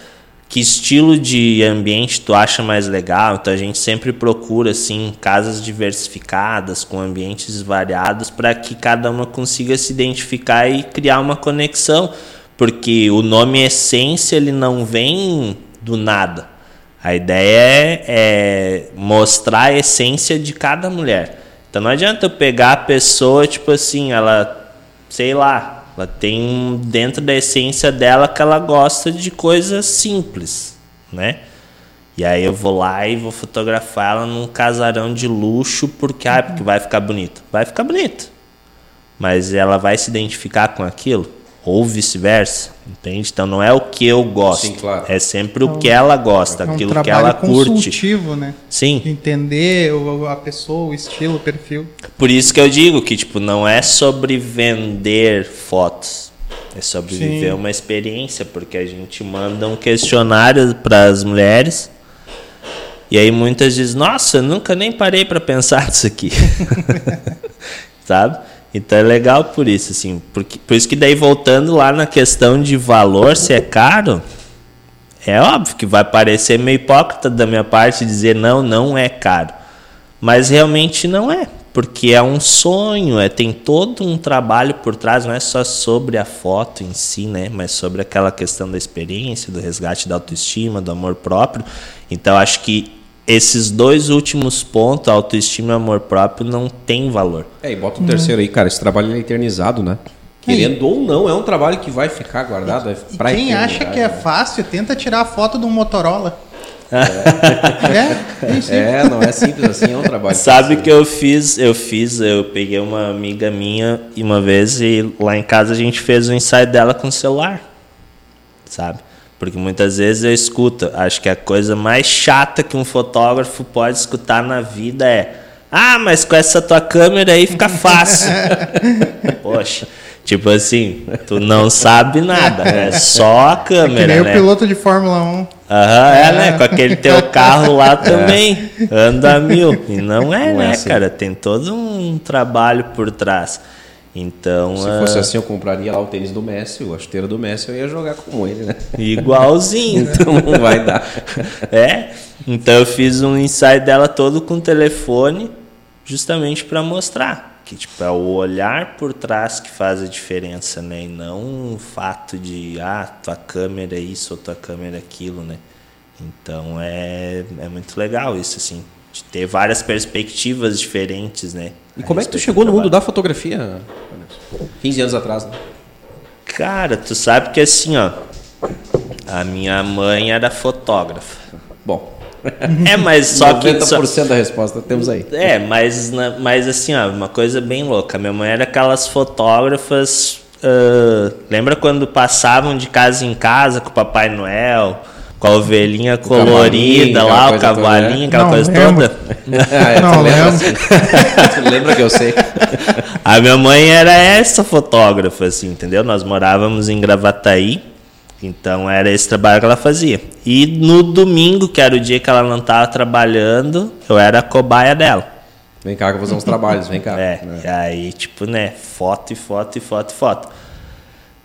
Que estilo de ambiente tu acha mais legal? Então a gente sempre procura assim casas diversificadas com ambientes variados para que cada uma consiga se identificar e criar uma conexão, porque o nome essência ele não vem do nada. A ideia é, é mostrar a essência de cada mulher. Então não adianta eu pegar a pessoa, tipo assim, ela, sei lá, ela tem dentro da essência dela que ela gosta de coisas simples, né? E aí eu vou lá e vou fotografar ela num casarão de luxo porque, ah, porque vai ficar bonito. Vai ficar bonito. Mas ela vai se identificar com aquilo? Ou vice-versa, entende? Então não é o que eu gosto. Sim, claro. É sempre o que ela gosta, É um aquilo que ela curte. consultivo, né? Sim. Entender a pessoa, o estilo, o perfil. Por isso que eu digo que tipo não é sobre vender fotos, é sobre Sim. viver uma experiência, porque a gente manda um questionário para as mulheres e aí muitas dizem: "Nossa, eu nunca nem parei para pensar nisso aqui". Sabe? Então é legal por isso assim, porque por isso que daí voltando lá na questão de valor, se é caro, é óbvio que vai parecer meio hipócrita da minha parte dizer não, não é caro. Mas realmente não é, porque é um sonho, é tem todo um trabalho por trás, não é só sobre a foto em si, né, mas sobre aquela questão da experiência, do resgate da autoestima, do amor próprio. Então acho que esses dois últimos pontos, autoestima e amor próprio, não tem valor. É, e bota um terceiro aí, cara. Esse trabalho é eternizado, né? Querendo ou não, é um trabalho que vai ficar guardado. É E pra quem acha que é né? fácil, tenta tirar a foto de um Motorola. é, é isso. É, não é simples assim, é um trabalho. Sabe que eu fiz, eu fiz, eu peguei uma amiga minha e uma vez e lá em casa a gente fez o ensaio dela com o celular. Sabe? Porque muitas vezes eu escuto, acho que a coisa mais chata que um fotógrafo pode escutar na vida é: "Ah, mas com essa tua câmera aí fica fácil". Poxa, tipo assim, tu não sabe nada, é só a É que câmera, nem o né? piloto de Fórmula 1. Aham, é, né? Com aquele teu carro lá também. Anda a mil. E não é, Não é né, assim. cara? Tem todo um trabalho por trás. Então, Se ah, fosse assim, eu compraria lá o tênis do Messi, a chuteira do Messi, eu ia jogar como ele, né? igualzinho. Então não vai dar. é. Então eu fiz um ensaio dela todo com telefone, justamente para mostrar que tipo é o olhar por trás que faz a diferença, né? E não o fato de ah, tua câmera é isso ou tua câmera é aquilo, né? Então é, é muito legal isso assim, de ter várias perspectivas diferentes, né? E como é que tu chegou no mundo da fotografia? Anderson? 15 anos atrás, né? Cara, tu sabe que assim, ó, a minha mãe era fotógrafa. Bom, É, mas só que. 90% só- da resposta temos aí. É, mas, mas assim, ó, uma coisa bem louca. Minha mãe era aquelas fotógrafas. ah, lembra quando passavam de casa em casa com o Papai Noel? Com a ovelhinha colorida aquela lá, o cavalinho, aquela Não coisa lembro. toda. Ah, é, Não, tu lembra, lembro. assim. Tu lembra que eu sei. A minha mãe era essa fotógrafa, assim, entendeu? Nós morávamos em Gravataí, então era esse trabalho que ela fazia. E no domingo, que era o dia que ela não estava trabalhando, eu era a cobaia dela. Vem cá que eu vou fazer uns trabalhos, vem cá. É, e aí, tipo, né, foto e foto e foto e foto.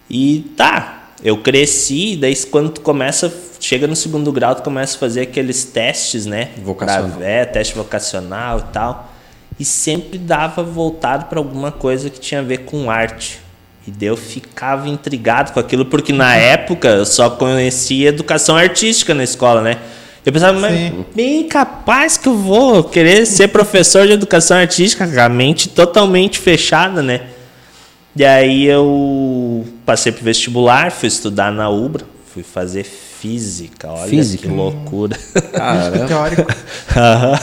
E tá, eu cresci, daí quando tu começa, chega no segundo grau, tu começa a fazer aqueles testes, né? Vocacional. Pra- é, teste vocacional e tal. E sempre dava voltado para alguma coisa que tinha a ver com arte. E daí eu ficava intrigado com aquilo, porque na época eu só conhecia educação artística na escola, né? Eu pensava, mas Sim. bem capaz que eu vou querer ser professor de educação artística, com a mente totalmente fechada, né? E aí eu passei pro vestibular, fui estudar na UBRA, fui fazer física, olha Física? que loucura. Caramba. Teórico. Aham.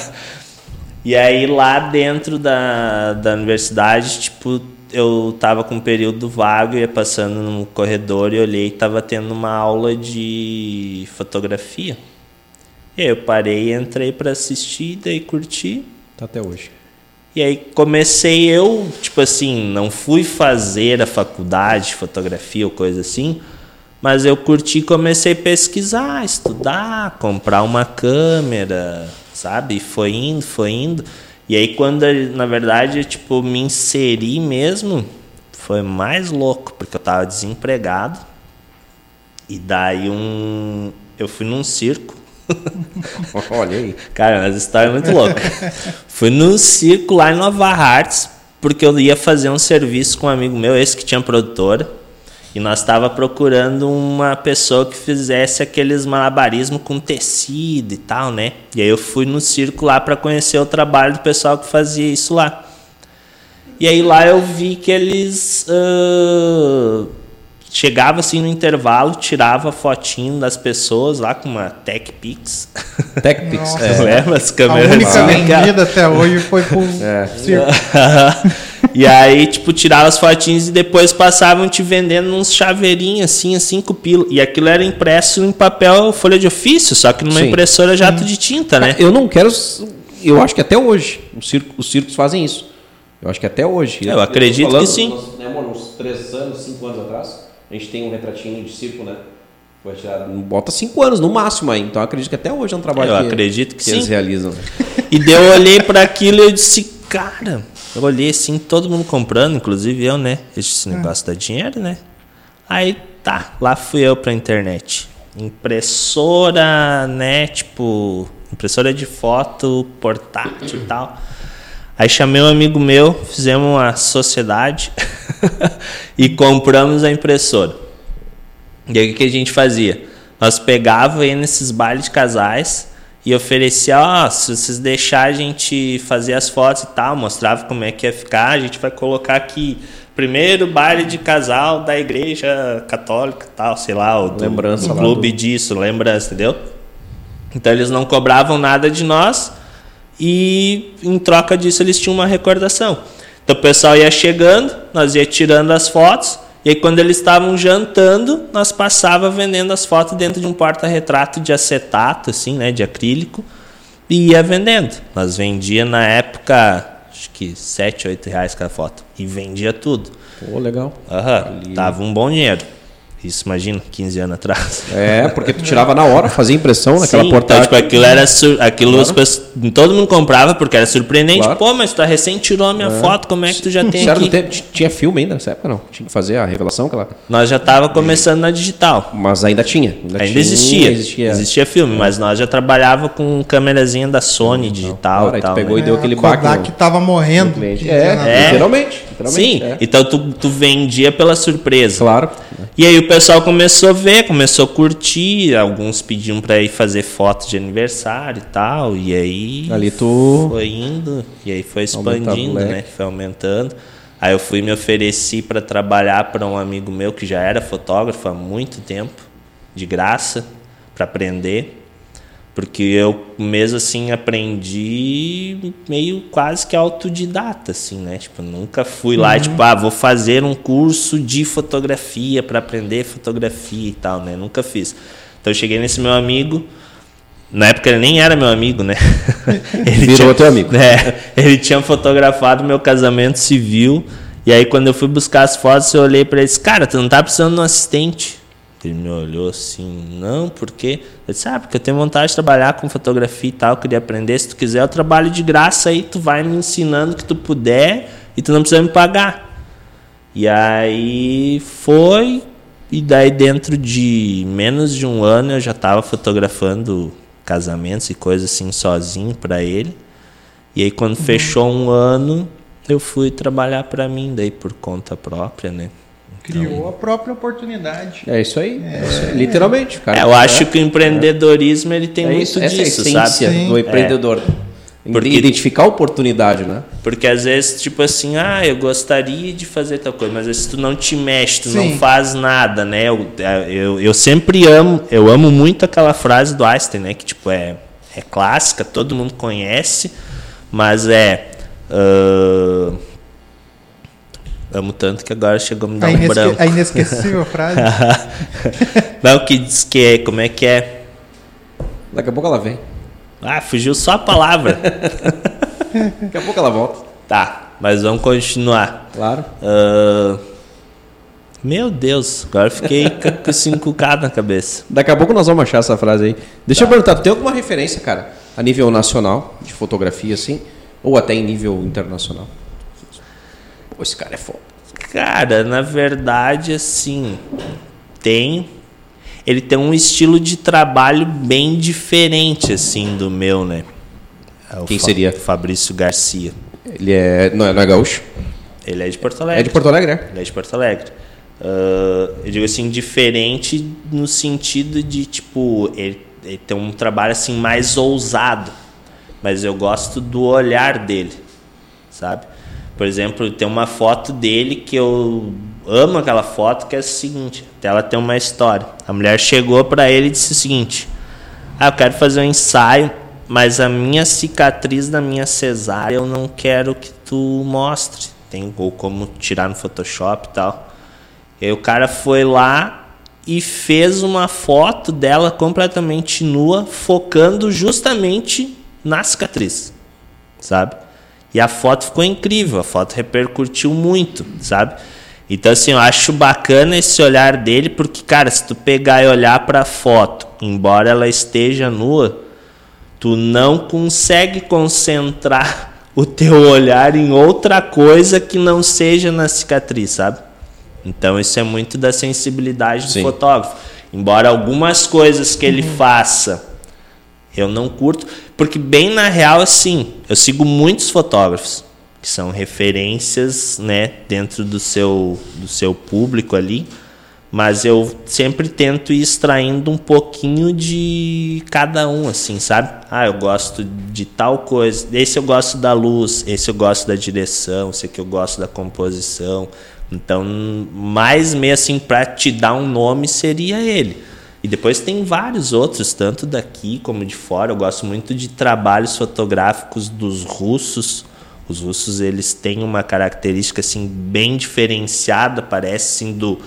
e aí lá dentro da, da universidade, tipo, eu tava com um período vago, ia passando no corredor e olhei e tava tendo uma aula de fotografia. E aí eu parei, entrei para assistir, daí curti. Tá até hoje. E aí comecei eu, tipo assim, não fui fazer a faculdade de fotografia ou coisa assim, mas eu curti comecei a pesquisar, estudar, comprar uma câmera, sabe? Foi indo, foi indo. E aí quando, na verdade, tipo, me inseri mesmo, foi mais louco, porque eu tava desempregado. E daí um eu fui num circo Olha aí. Cara, mas a história é muito louca. Fui num circo lá em Nova Hartz, porque eu ia fazer um serviço com um amigo meu, esse que tinha produtora. E nós estava procurando uma pessoa que fizesse aqueles malabarismo com tecido e tal, né? E aí eu fui no circo lá para conhecer o trabalho do pessoal que fazia isso lá. E aí lá eu vi que eles ah, chegava assim no intervalo, tirava fotinho das pessoas lá com uma Tech Pix. TechPix. Nossa. É. Lembra as A câmeras única assim, cara? vendida até hoje foi pro É. circo. e aí, tipo, tirava as fotinhas e depois passavam te vendendo uns chaveirinhos assim, a cinco pila. E aquilo era impresso em papel, folha de ofício, só que numa Sim. impressora jato de tinta, né? Eu não quero. Eu acho que até hoje os circos, os circos fazem isso. Eu acho que até hoje. Eu acredito tô que sim. Nós, né, amor, uns três anos, cinco anos atrás, a gente tem um retratinho de circo, né? Foi tirado, bota cinco anos no máximo aí. Então eu acredito que até hoje é um trabalho Eu que, acredito que eles sim. realizam. E daí eu olhei para aquilo e eu disse, cara, eu olhei assim, todo mundo comprando, inclusive eu, né? Esse negócio dá dinheiro, né? Aí tá, lá fui eu pra internet. Impressora, né? Tipo, impressora de foto, portátil e tal. Aí chamei um amigo meu, fizemos uma sociedade e compramos a impressora. E aí o que a gente fazia? Nós pegava aí nesses bailes de casais e oferecia, ó, se vocês deixarem a gente fazer as fotos e tal, mostrava como é que ia ficar, a gente vai colocar aqui primeiro baile de casal da igreja católica tal, sei lá, o do, Lembrança do clube do- disso, lembrança, entendeu? Então eles não cobravam nada de nós e em troca disso eles tinham uma recordação. Então o pessoal ia chegando, nós ia tirando as fotos e aí quando eles estavam jantando, nós passava vendendo as fotos dentro de um porta-retrato de acetato, assim, né, de acrílico e ia vendendo. Nós vendia na época acho que 7, 8 reais cada foto e vendia tudo. Pô, legal. Aham, dava um bom dinheiro. Isso, imagina, 15 anos atrás. É, porque tu tirava na hora, fazia impressão naquela Sim, portátil. Então, tipo, aquilo era sur... aquilo as pessoas... todo mundo comprava porque era surpreendente. Claro. Pô, mas tu recém tirou a minha foto, como é que tu já tem Isso era do aqui? tempo- tinha filme ainda nessa época, não? Tinha que fazer a revelação, aquela. Nós já tava começando na digital. Mas ainda tinha. Ainda, Ainda tinha, existia, Existia. existia. filme, mas nós já trabalhava com câmerazinha da Sony digital Claro, aí e tu tal. pegou né? e deu aquele a baque. Kodak no- tava morrendo. É, nada. É. literalmente. literalmente Sim, é. então tu, tu vendia pela surpresa. Claro. E aí o pessoal começou a ver, começou a curtir, alguns pediam pra ir fazer foto de aniversário e tal, e aí Ali tu. foi indo, e aí foi expandindo, né? Foi aumentando. Aí eu fui me ofereci para trabalhar para um amigo meu que já era fotógrafo há muito tempo, de graça, para aprender. Porque eu mesmo assim aprendi meio quase que autodidata, assim, né? Tipo, nunca fui lá, tipo, ah, vou fazer um curso de fotografia para aprender fotografia e tal, né? Nunca fiz. Então eu cheguei nesse meu amigo, na época ele nem era meu amigo, né? ele Virou tinha, teu amigo. É, ele tinha fotografado meu casamento civil. E aí quando eu fui buscar as fotos, eu olhei para ele e disse, cara, tu não tá precisando de um assistente. Ele me olhou assim, não, por quê? Eu disse, ah, porque eu tenho vontade de trabalhar com fotografia e tal, eu queria aprender. Se tu quiser, eu trabalho de graça aí, tu vai me ensinando o que tu puder e tu não precisa me pagar. E aí foi, e daí dentro de menos de um ano eu já estava fotografando casamentos e coisas assim sozinho para ele. E aí quando uhum. fechou um ano, eu fui trabalhar para mim daí por conta própria, né? Criou então, a própria oportunidade. É isso aí, é, isso aí literalmente. Cara. É, eu acho que o empreendedorismo ele tem é muito isso, disso, essa é a essência sabe? do empreendedor. Porque, identificar a oportunidade, né? Porque às vezes, tipo assim, ah, eu gostaria de fazer tal coisa, mas às vezes tu não te mexe, tu Sim. não faz nada, né? Eu, eu, eu sempre amo, eu amo muito aquela frase do Einstein, né? Que tipo, é, é clássica, todo mundo conhece, mas é. Uh, amo tanto que agora chegou a me dar a um branco. A inesquecível frase. não, que diz que é, como é que é? Daqui a pouco ela vem. Ah, fugiu só a palavra. Daqui a pouco ela volta. Tá, mas vamos continuar. Claro. Uh, meu Deus, agora fiquei com esse encucado na cabeça. Daqui a pouco nós vamos achar essa frase aí. Deixa tá. eu perguntar, tu tem alguma referência, cara, a nível nacional, de fotografia, assim? Ou até em nível internacional? Pô, esse cara é foda. Cara, na verdade, assim, tem ele tem um estilo de trabalho bem diferente assim do meu, né? É Quem Fa seria? Fabrício Garcia. Ele é não, é não é gaúcho? Ele é de Porto Alegre. É de Porto Alegre, é? Ele é de Porto Alegre. Uh, eu digo assim diferente no sentido de tipo ele, ele tem um trabalho assim mais ousado, mas eu gosto do olhar dele, sabe? Por exemplo, tem uma foto dele que eu amo aquela foto que é o seguinte, ela tem uma história. A mulher chegou para ele e disse o seguinte: "Ah, eu quero fazer um ensaio, mas a minha cicatriz da minha cesárea eu não quero que tu mostre. Tem ou como tirar no Photoshop e tal". E o cara foi lá e fez uma foto dela completamente nua, focando justamente na cicatriz, sabe? E a foto ficou incrível, a foto repercutiu muito, sabe? Então, assim, eu acho bacana esse olhar dele, porque, cara, se tu pegar e olhar para a foto, embora ela esteja nua, tu não consegue concentrar o teu olhar em outra coisa que não seja na cicatriz, sabe? Então, isso é muito da sensibilidade do Sim. fotógrafo. Embora algumas coisas que ele uhum. faça eu não curto, porque bem na real assim, eu sigo muitos fotógrafos que são referências, né, dentro do seu do seu público ali, mas eu sempre tento ir extraindo um pouquinho de cada um assim, sabe? Ah, eu gosto de tal coisa, esse eu gosto da luz, esse eu gosto da direção, esse aqui eu gosto da composição. Então, mais meio assim para te dar um nome seria ele. E depois tem vários outros, tanto daqui como de fora. Eu gosto muito de trabalhos fotográficos dos russos. Os russos eles têm uma característica assim bem diferenciada, parece assim do,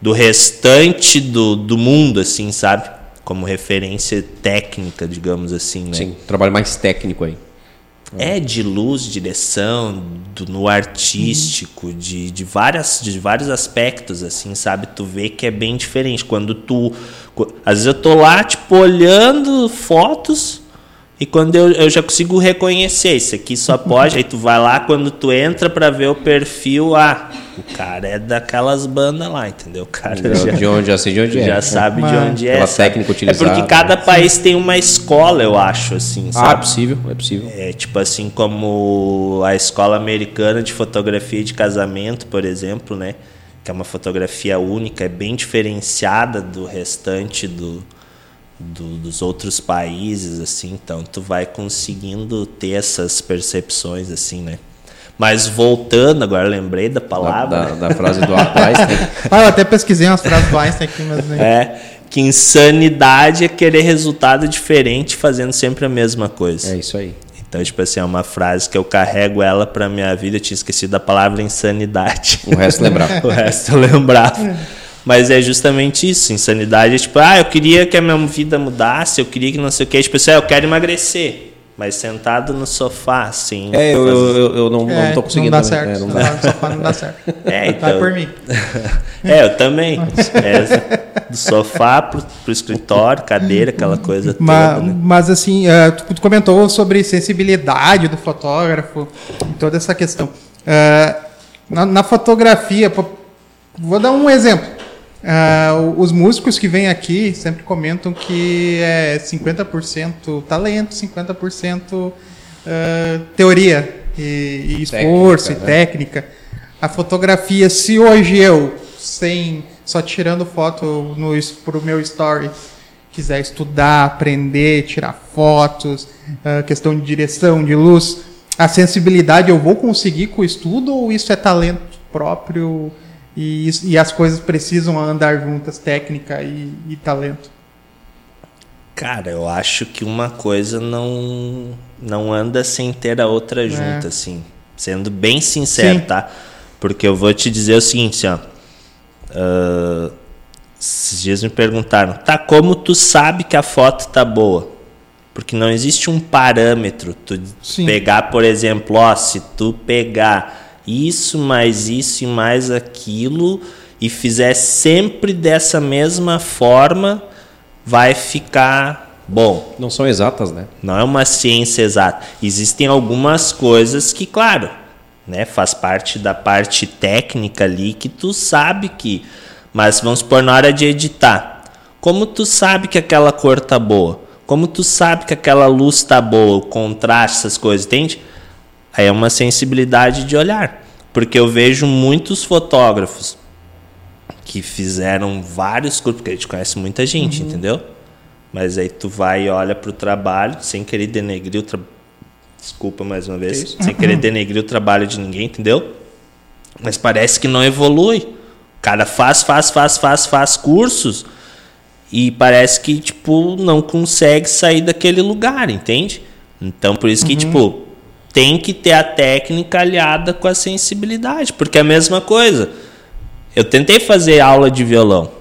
do restante do, do mundo, assim, sabe? Como referência técnica, digamos assim, né? Sim, trabalho mais técnico aí. É de luz, direção, do, no artístico, uhum. de, de, várias, de vários aspectos, assim, sabe? Tu vê que é bem diferente. Quando tu. Às vezes eu tô lá, tipo, olhando fotos e quando eu, eu já consigo reconhecer, isso aqui só pode, aí tu vai lá, quando tu entra para ver o perfil, ah, o cara é daquelas bandas lá, entendeu? O cara já, de onde, já sei de onde é. Já sabe de onde é. Aquela técnica utilizada. É porque cada país tem uma escola, eu acho, assim, sabe? Ah, é possível, é possível. É tipo assim como a escola americana de fotografia de casamento, por exemplo, né? Que é uma fotografia única, é bem diferenciada do restante do do, dos outros países, assim, então tu vai conseguindo ter essas percepções, assim, né? Mas voltando, agora lembrei da palavra. Da, da, da frase do Einstein. ah, eu até pesquisei umas frases do Einstein aqui, mas nem... É, que insanidade é querer resultado diferente fazendo sempre a mesma coisa. É isso aí. Então, tipo assim, é uma frase que eu carrego ela pra minha vida. Eu tinha esquecido da palavra insanidade. O resto lembrava. o resto eu lembrava. Mas é justamente isso. Insanidade é tipo, ah, eu queria que a minha vida mudasse, eu queria que não sei o que. Tipo, assim, ah, eu quero emagrecer. Mas sentado no sofá, assim. É, eu, eu, eu, eu não, É, não tô conseguindo. Não dá também. certo. É, não dá. no sofá não dá certo. É, então. Vai por mim. é, eu também. É, do sofá pro, pro escritório, cadeira, aquela coisa Ma- toda. Né? Mas assim, eh, tu, comentou sobre sensibilidade do fotógrafo e toda essa questão. Eh, na, na fotografia, vou dar um exemplo. Ah, o- os músicos que vêm aqui sempre comentam que é 50% talento, 50% eh, teoria e, e esforço Técnica, e né? técnica. A fotografia, se hoje eu, sem só tirando foto no, pro meu story, quiser estudar, aprender, tirar fotos, ah, questão de direção, de luz, a sensibilidade eu vou conseguir com o estudo ou isso é talento próprio e, e as coisas precisam andar juntas, técnica e, e talento? Cara, eu acho que uma coisa não não anda sem ter a outra junta, assim. Sendo bem sincero, Sim. tá? Porque eu vou te dizer o seguinte, ó. Ah, esses dias me perguntaram, tá, como tu sabe que a foto tá boa? Porque não existe um parâmetro. Tu Sim. pegar, por exemplo, ó, se tu pegar isso, mais isso e mais aquilo e fizer sempre dessa mesma forma, vai ficar bom. Não são exatas, né? Não é uma ciência exata. Existem algumas coisas que, claro, né, faz parte da parte técnica ali que tu sabe que, mas vamos supor na hora de editar. Como tu sabe que aquela cor tá boa? Como tu sabe que aquela luz tá boa, o contraste, essas coisas, entende? Aí é uma sensibilidade de olhar, porque eu vejo muitos fotógrafos que fizeram vários cursos, porque a gente conhece muita gente, entendeu? Mas aí tu vai e olha pro trabalho, sem querer denegrir o trabalho. Desculpa mais uma vez. Sem querer denegrir o trabalho de ninguém, entendeu? Mas parece que não evolui. O cara faz, faz, faz, faz, faz cursos e parece que, tipo, não consegue sair daquele lugar, entende? Então, por isso que, tipo, tem que ter a técnica aliada com a sensibilidade, porque é a mesma coisa. Eu tentei fazer aula de violão,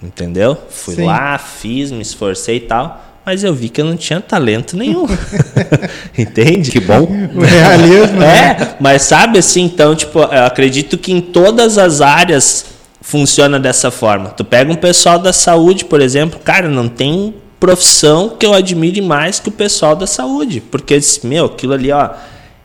entendeu? Fui Sim. lá, fiz, me esforcei e tal, mas eu vi que eu não tinha talento nenhum. Entende? Que bom. O realismo, né? É, mas sabe assim, então, tipo, eu acredito que em todas as áreas funciona dessa forma. Tu pega um pessoal da saúde, por exemplo, cara, não tem profissão que eu admire mais que o pessoal da saúde, porque meu, aquilo ali, ó,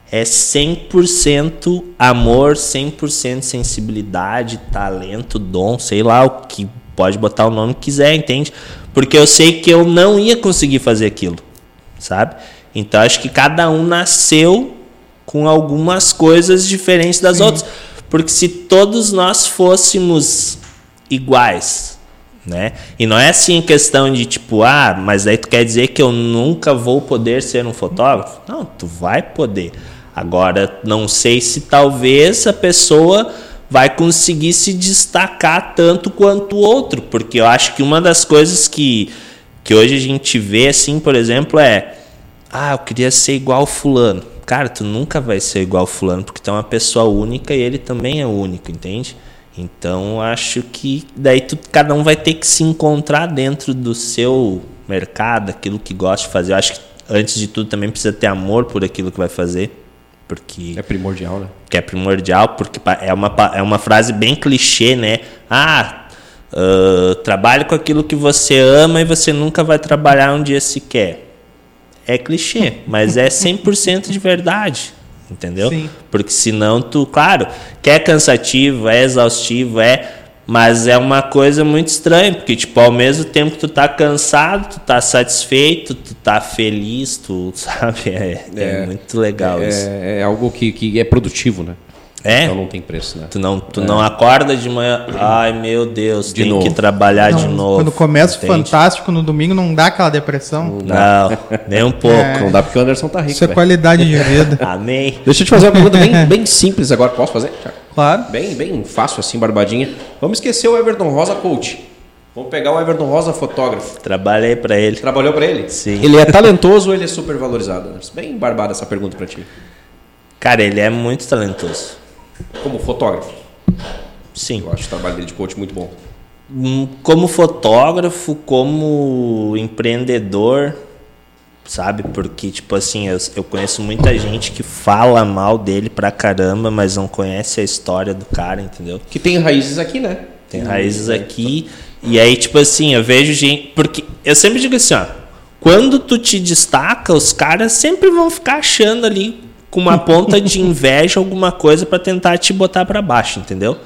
é 100% amor, 100% sensibilidade, talento, dom, sei lá o que pode botar o nome que quiser, entende? Porque eu sei que eu não ia conseguir fazer aquilo, sabe? Então acho que cada um nasceu com algumas coisas diferentes das outras, porque se todos nós fôssemos iguais, né? E não é assim questão de tipo, ah, mas aí tu quer dizer que eu nunca vou poder ser um fotógrafo? Não, tu vai poder. Agora, não sei se talvez a pessoa vai conseguir se destacar tanto quanto o outro, porque eu acho que uma das coisas que, que hoje a gente vê, assim, por exemplo, é ah, eu queria ser igual fulano. Cara, tu nunca vai ser igual fulano, porque tu é uma pessoa única e ele também é único, entende? Então, acho que daí tu, cada um vai ter que se encontrar dentro do seu mercado, aquilo que gosta de fazer. Eu acho que, antes de tudo, também precisa ter amor por aquilo que vai fazer, porque É primordial, né? que é primordial, porque é uma, é uma frase bem clichê, né? Ah, ah, trabalhe com aquilo que você ama e você nunca vai trabalhar um dia sequer. É clichê, mas é 100% de verdade, entendeu? Sim. Porque senão tu, claro, que é cansativo, é exaustivo, é, mas é uma coisa muito estranha, porque tipo, ao mesmo tempo que tu tá cansado, tu tá satisfeito, tu tá feliz, tu sabe, é, é É. muito legal isso. É, é algo que, que é produtivo, né? É? Então não tem preço, né? Tu não, tu não acorda de manhã, ai meu Deus, De tem novo. que trabalhar de Não, novo. Quando começa o? Fantástico no domingo, não dá aquela depressão. Não, nem um pouco. Não dá porque o Anderson tá rico, Isso é velho. qualidade de vida. Amém. Deixa eu te fazer uma pergunta bem, bem simples agora. Posso fazer? Claro. Bem, bem fácil assim, barbadinha. Vamos esquecer o Everton Rosa coach. Vamos pegar o Everton Rosa fotógrafo. Trabalhei pra ele. Trabalhou pra ele? Sim. Ele é talentoso ou ele é super valorizado? Bem barbada essa pergunta pra ti. Cara, ele é muito talentoso. Como fotógrafo. Sim. Eu acho o trabalho dele de coach muito bom. Hum, Como fotógrafo, como empreendedor, sabe? Porque, tipo assim, eu, eu conheço muita gente que fala mal dele pra caramba, mas não conhece a história do cara, entendeu? Que tem raízes aqui, né? Tem raízes aqui. E aí, tipo assim, eu vejo gente. Porque eu sempre digo assim, ó. Quando tu te destaca, os caras sempre vão ficar achando ali com uma ponta de inveja alguma coisa pra tentar te botar pra baixo, entendeu?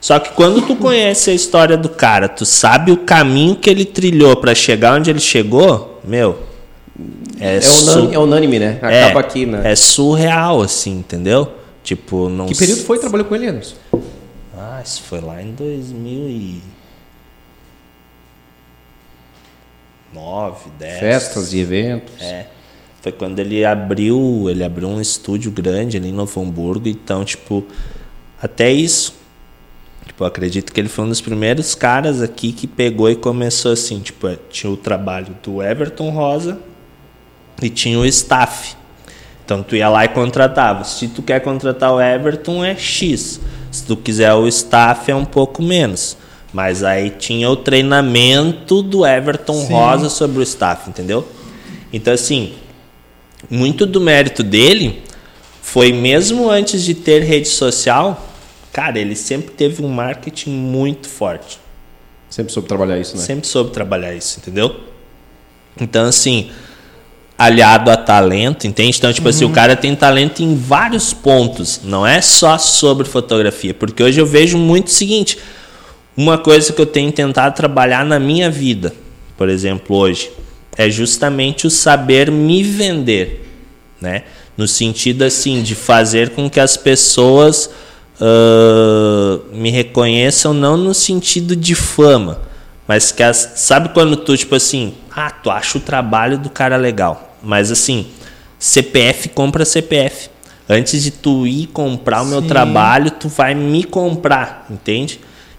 Só que quando tu conhece a história do cara, tu sabe o caminho que ele trilhou pra chegar onde ele chegou, meu. É, É, unânime, é unânime, né? é- Acaba aqui, né? É surreal, assim, entendeu? Tipo, não Que período foi que trabalhou com ele, Anderson? ah, isso foi lá em 2009, 10. Festas e eventos. É. Foi quando ele abriu, ele abriu um estúdio grande ali em Novo Hamburgo, então, tipo, até isso. Tipo, eu acredito que ele foi um dos primeiros caras aqui que pegou e começou assim, tipo, é, tinha o trabalho do Everton Rosa e tinha o staff. Então tu ia lá e contratava. Se tu quer contratar o Everton é X. Se tu quiser o staff é um pouco menos. Mas aí tinha o treinamento do Everton Sim. Rosa sobre o staff, entendeu? Então assim, muito do mérito dele foi mesmo antes de ter rede social, cara, ele sempre teve um marketing muito forte. Sempre soube trabalhar isso, né? Sempre soube trabalhar isso, entendeu? Então, assim, aliado a talento, entende? Então, tipo assim, o cara tem talento em vários pontos, não é só sobre fotografia. Porque hoje eu vejo muito o seguinte: uma coisa que eu tenho tentado trabalhar na minha vida, por exemplo, hoje, é justamente o saber me vender, né? No sentido assim de fazer com que as pessoas ah, me reconheçam não no sentido de fama, mas que as, sabe quando tu tipo assim, ah, tu acha o trabalho do cara legal, mas assim, CPF compra CPF. Antes de tu ir comprar o meu Sim. trabalho, tu vai me comprar, entende?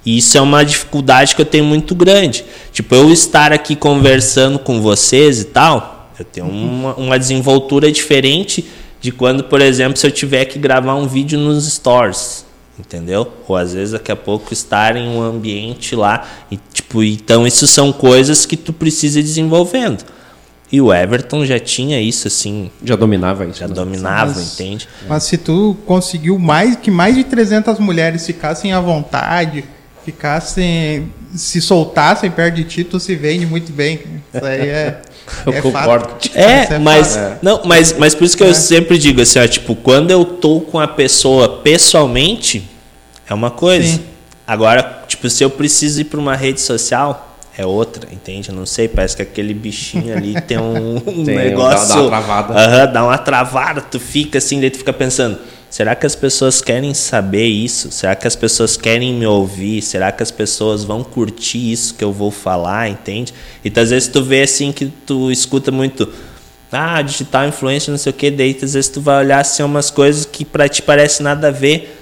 E isso é uma dificuldade que eu tenho muito grande. Tipo, eu estar aqui conversando com vocês e tal, eu tenho uma, uma desenvoltura diferente de quando, por exemplo, se eu tiver que gravar um vídeo nos stores, entendeu? Ou às vezes daqui a pouco estar em um ambiente lá e tipo, então isso são coisas que tu precisa ir desenvolvendo. E o Everton já tinha isso assim, Já dominava isso. já né? dominava, Mas- entende? Mas se tu conseguiu mais que mais de 300 mulheres ficassem à vontade, ficassem se soltassem perto de ti, tu se vende muito bem. Isso aí é Eu é concordo fato. contigo. É, Isso é mas fato. não, mas mas por isso que eu É. sempre digo assim, ó, tipo, quando eu tô com a pessoa pessoalmente é uma coisa. Sim. Agora, tipo, se eu preciso ir para uma rede social é outra, entende? Eu não sei, parece que aquele bichinho ali tem um, um Tem, negócio. dá- dá uma travada. Aham, dá uma travada, tu fica assim, daí tu fica pensando, será que as pessoas querem saber isso? Será que as pessoas querem me ouvir? Será que as pessoas vão curtir isso que eu vou falar, entende? Então às vezes tu vê assim que tu escuta muito ah, digital influencer, não sei o que, daí às vezes tu vai olhar assim umas coisas que pra ti parece nada a ver,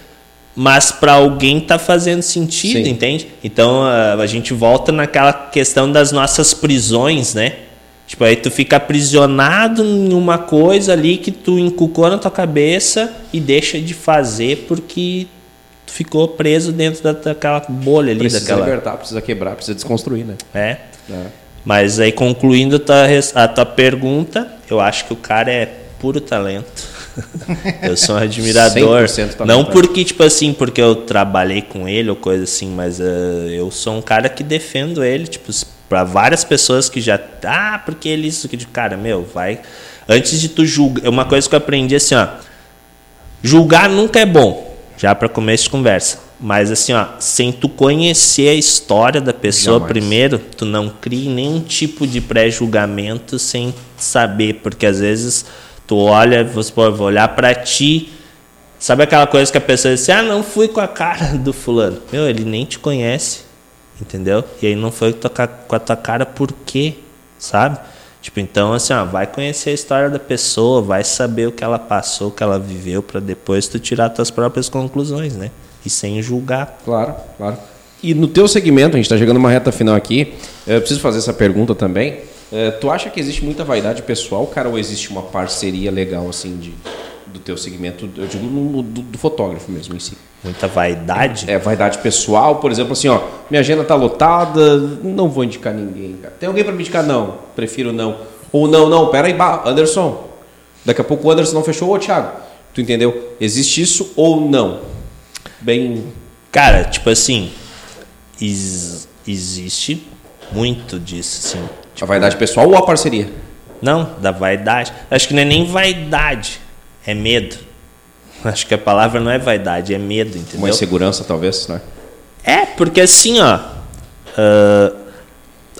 mas pra alguém tá fazendo sentido, Sim. entende? Então a, a gente volta naquela questão das nossas prisões, né? Tipo, aí tu fica aprisionado em uma coisa ali que tu inculcou na tua cabeça e deixa de fazer porque tu ficou preso dentro da- daquela bolha ali, Precisa daquela. libertar, precisa quebrar, precisa desconstruir, né? É. É. Mas aí concluindo a tua, a tua pergunta, eu acho que o cara é puro talento. eu sou um admirador. 100% talento, Não né? porque, tipo assim, porque eu trabalhei com ele ou coisa assim, mas eh, eu sou um cara que defendo ele, tipo, para várias pessoas que já. Ah, porque ele isso que. Cara, meu, vai. Antes de tu julgar. É uma coisa que eu aprendi assim, ó. Julgar nunca é bom, já para começo de conversa. Mas assim, ó, sem tu conhecer a história da pessoa Jamais. primeiro, tu não crie nenhum tipo de pré-julgamento sem saber, porque às vezes tu olha, você pode olhar para ti, sabe aquela coisa que a pessoa diz, assim, ah, não fui com a cara do fulano. Meu, ele nem te conhece, entendeu? E aí não foi ca- com a tua cara por quê, sabe? Tipo, então assim, ó, vai conhecer a história da pessoa, vai saber o que ela passou, o que ela viveu, para depois tu tirar tuas próprias conclusões, né? E sem julgar. Claro, claro. E no teu segmento, a gente está chegando uma reta final aqui, eu preciso fazer essa pergunta também. Eh, tu acha que existe muita vaidade pessoal, cara, ou existe uma parceria legal, assim, de do teu segmento, eu digo no, do, do fotógrafo mesmo em si. Muita vaidade? É, vaidade pessoal, por exemplo, assim, ó, minha agenda tá lotada, não vou indicar ninguém. Cara. Tem alguém para me indicar? Não, prefiro não. Ou não, não, pera aí, Anderson. Daqui a pouco o Anderson não fechou, ô Thiago, tu entendeu? Existe isso ou não? Bem. Cara, tipo assim, ex existe muito disso, assim. Tipo, a vaidade pessoal ou a parceria? Não, da vaidade. Acho que não é nem vaidade, é medo. Acho que a palavra não é vaidade, é medo, entendeu? Uma insegurança, talvez, né? É, porque assim, ó. Uh,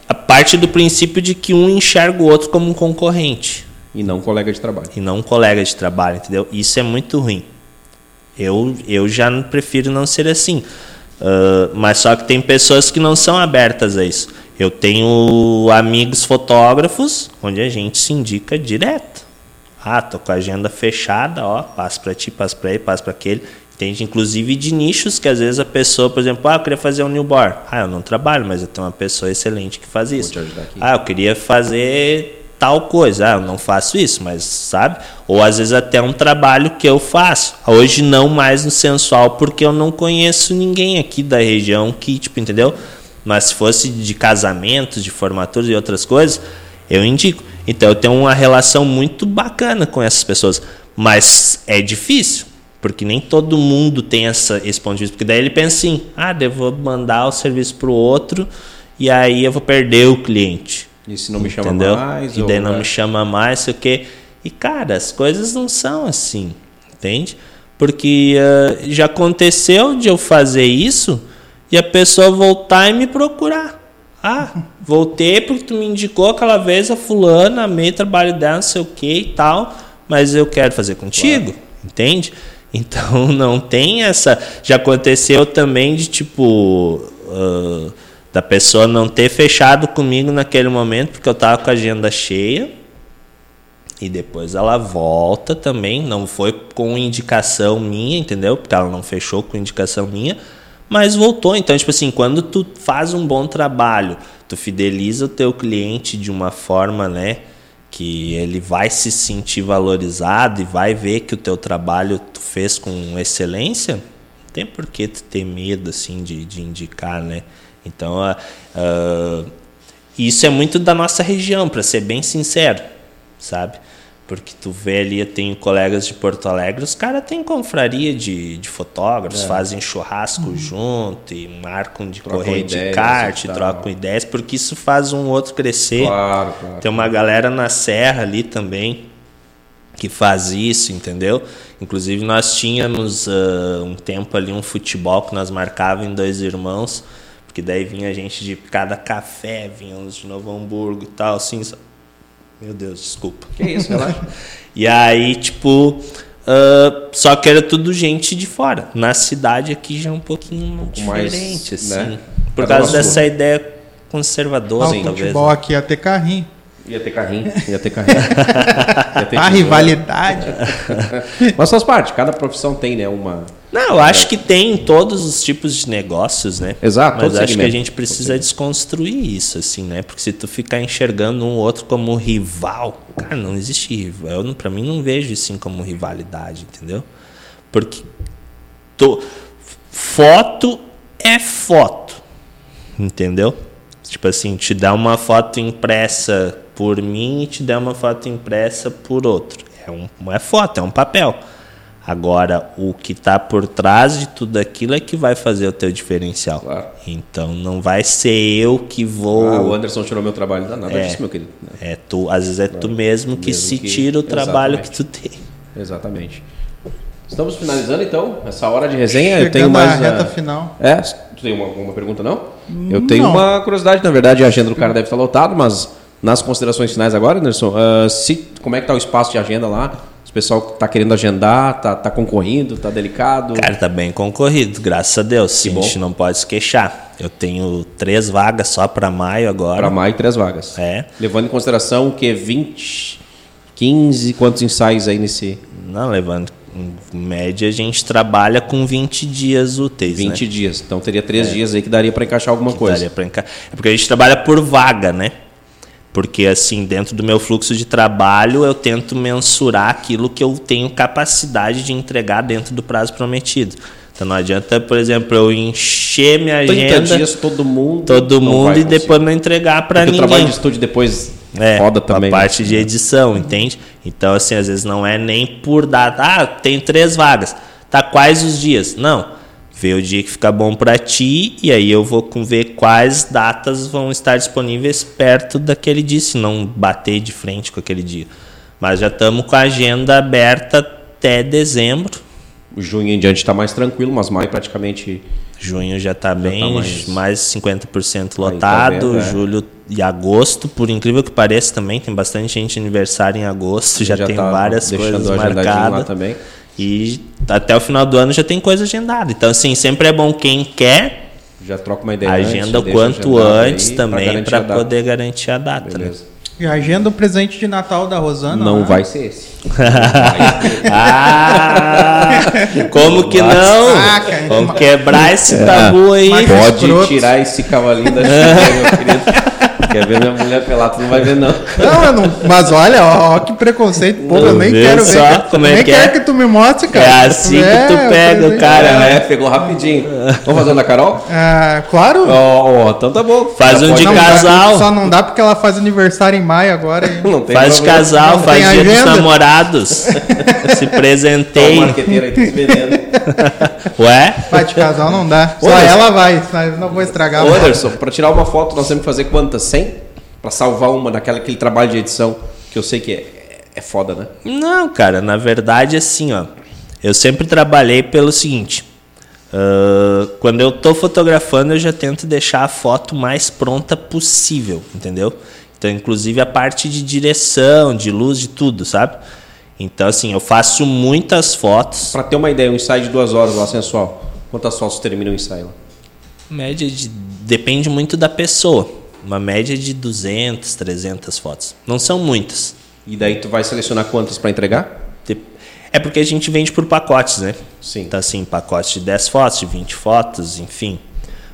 a parte do princípio de que um enxerga o outro como um concorrente. E não um colega de trabalho. E não um colega de trabalho, entendeu? Isso é muito ruim. Eu, eu já prefiro não ser assim. Uh, mas só que tem pessoas que não são abertas a isso. Eu tenho amigos fotógrafos onde a gente se indica direto. Ah, tô com a agenda fechada, ó, passo para ti, passo para ele, passo para aquele. Entende? Inclusive de nichos que às vezes a pessoa, por exemplo, ah, eu queria fazer um newborn. Ah, eu não trabalho, mas eu tenho uma pessoa excelente que faz isso. Ah, eu queria fazer tal coisa. Ah, eu não faço isso, mas sabe? Ou às vezes até um trabalho que eu faço. Hoje não mais no sensual, porque eu não conheço ninguém aqui da região que, tipo, entendeu? Mas se fosse de casamentos, de formaturas e outras coisas, eu indico. Então eu tenho uma relação muito bacana com essas pessoas. Mas é difícil, porque nem todo mundo tem essa, esse ponto de vista. Porque daí ele pensa assim: ah, devo mandar o serviço para o outro e aí eu vou perder o cliente. E se não me chama Entendeu? mais? E daí não é... me chama mais, sei o quê. E cara, as coisas não são assim, entende? Porque uh, já aconteceu de eu fazer isso e a pessoa voltar e me procurar. Ah, voltei porque tu me indicou aquela vez a fulana, amei trabalho dela, não sei o que e tal, mas eu quero fazer contigo, claro. entende? Então não tem essa. Já aconteceu também de tipo. Uh, da pessoa não ter fechado comigo naquele momento porque eu tava com a agenda cheia. E depois ela volta também, não foi com indicação minha, entendeu? Porque ela não fechou com indicação minha, mas voltou. Então, tipo assim, quando tu faz um bom trabalho, tu fideliza o teu cliente de uma forma, né, que ele vai se sentir valorizado e vai ver que o teu trabalho tu fez com excelência, não tem por que tu ter medo, assim, de, de indicar, né? Então, uh, uh, isso é muito da nossa região, para ser bem sincero, sabe? Porque tu vê ali, eu tenho colegas de Porto Alegre, os caras têm confraria de, de fotógrafos, é. fazem churrasco uhum. junto e marcam de trocam correr de kart, trocam ideias, porque isso faz um outro crescer. Claro, claro. Tem uma galera na serra ali também que faz isso, entendeu? Inclusive nós tínhamos uh, um tempo ali um futebol que nós marcávamos em dois irmãos, porque daí vinha gente de cada café, vinha uns de Novo Hamburgo e tal, assim, meu Deus, desculpa. Que isso, relaxa. e aí, tipo, uh, só que era tudo gente de fora. Na cidade aqui já é um pouquinho um diferente, mais, assim. Né? Por Cada causa dessa ideia conservadora, Não, talvez. futebol né? aqui ia ter carrinho. Ia ter carrinho, ia ter carrinho. ia ter a rivalidade. Mas faz parte, cada profissão tem, né, uma... Não, eu acho que tem todos os tipos de negócios, né? Exato. Mas acho que a gente precisa desconstruir isso, assim, né? Porque se tu ficar enxergando um outro como rival, cara, não existe rival. Eu, pra mim, não vejo assim como rivalidade, entendeu? Porque tô, foto é foto, entendeu? Tipo assim, te dá uma foto impressa por mim e te der uma foto impressa por outro. É, um, é foto, é um papel. Agora, o que está por trás de tudo aquilo é que vai fazer o teu diferencial. Claro. Então, não vai ser eu que vou. Ah, o Anderson tirou meu trabalho, não nada é, disso, meu querido. É tu, às vezes é tu mesmo que mesmo se que... tira o trabalho Exatamente. que tu tem. Exatamente. Estamos finalizando então essa hora de resenha. Chegando eu tenho mais a reta final. É, tu tem uma, uma pergunta não? Eu tenho não. uma curiosidade, na verdade, a agenda do cara deve estar lotado, mas nas considerações finais agora, Anderson, uh, se, como é que está o espaço de agenda lá? Pessoal está querendo agendar, tá, tá concorrendo, tá delicado? Cara, tá bem concorrido, graças a Deus. Que a gente não pode se queixar. Eu tenho três vagas só para maio agora. Para maio, três vagas. É. Levando em consideração o que 20, 15, quantos ensaios aí nesse? Não, levando em média a gente trabalha com 20 dias úteis. 20 né? dias. Então teria três é. dias aí que daria para encaixar alguma que coisa. Daria enca... É porque a gente trabalha por vaga, né? Porque, assim, dentro do meu fluxo de trabalho, eu tento mensurar aquilo que eu tenho capacidade de entregar dentro do prazo prometido. Então não adianta, por exemplo, eu encher minha 30 agenda. dias todo mundo. todo mundo e conseguir. depois não entregar para ninguém. o trabalho de estúdio depois É, roda também. a né? parte de edição, entende? Então, assim, às vezes não é nem por data. Ah, tem três vagas. Tá quais os dias? Não. Vê o dia que fica bom para ti e aí eu vou ver quais datas vão estar disponíveis perto daquele dia, se não bater de frente com aquele dia. Mas já estamos com a agenda aberta até dezembro. O junho em diante está mais tranquilo, mas maio praticamente. Junho já está bem, tá mais- mais 50% Aí tá lotado. vendo, é. Julho e agosto, por incrível que pareça, também tem bastante gente aniversário em agosto. Já, tem tá várias coisas agendadinho lá marcadas. também. E até o final do ano já tem coisa agendada. Então, assim, sempre é bom quem quer Já troca uma ideia. antes, agenda deixa quanto antes aí também para a poder garantir a data. Né? Beleza. E agenda o presente de Natal da Rosana. Não né? vai ser esse. ah! Como que não? Saca, Vamos quebrar esse tabu aí. Pode tirar esse cavalinho da chuva, meu querido. Quer ver minha mulher pelada? Tu não vai ver, não. Não, eu não. Mas olha, ó, ó que preconceito. Pô, eu nem quero só ver. como é nem que quero é. que tu me mostre, cara. É assim que tu pega o cara, É, né? Pegou rapidinho. Vamos fazer uma da Carol? Ah, claro. Ó, ó, então tá bom. Faz Já um de Não dá- casal. só não dá porque ela faz aniversário em maio agora. Não tem Faz de problema. casal, Não faz dia dos namorados. Se Tá o presenteie. marqueteiro aí tá. Ué? Vai de casal não dá. Só Olha, ela vai, eu não vou estragar. Ô, Anderson, pra tirar uma foto nós temos que fazer quantas? 100? Pra salvar uma daquela aquele trabalho de edição que eu sei que é, é foda, né? Não, cara, na verdade, assim, ó. Eu sempre trabalhei pelo seguinte. Ah, quando eu tô fotografando, eu já tento deixar a foto mais pronta possível, entendeu? Então, inclusive a parte de direção, de luz, de tudo, sabe? Então, assim, eu faço muitas fotos. Pra ter uma ideia, um ensaio de duas horas lá, sensual. Quantas fotos termina o ensaio? Média de. Depende muito da pessoa. Uma média de 200, 300 fotos. Não são muitas. E daí tu vai selecionar quantas pra entregar? É porque a gente vende por pacotes, né? Sim. Então, assim, pacote de 10 fotos, de 20 fotos, enfim.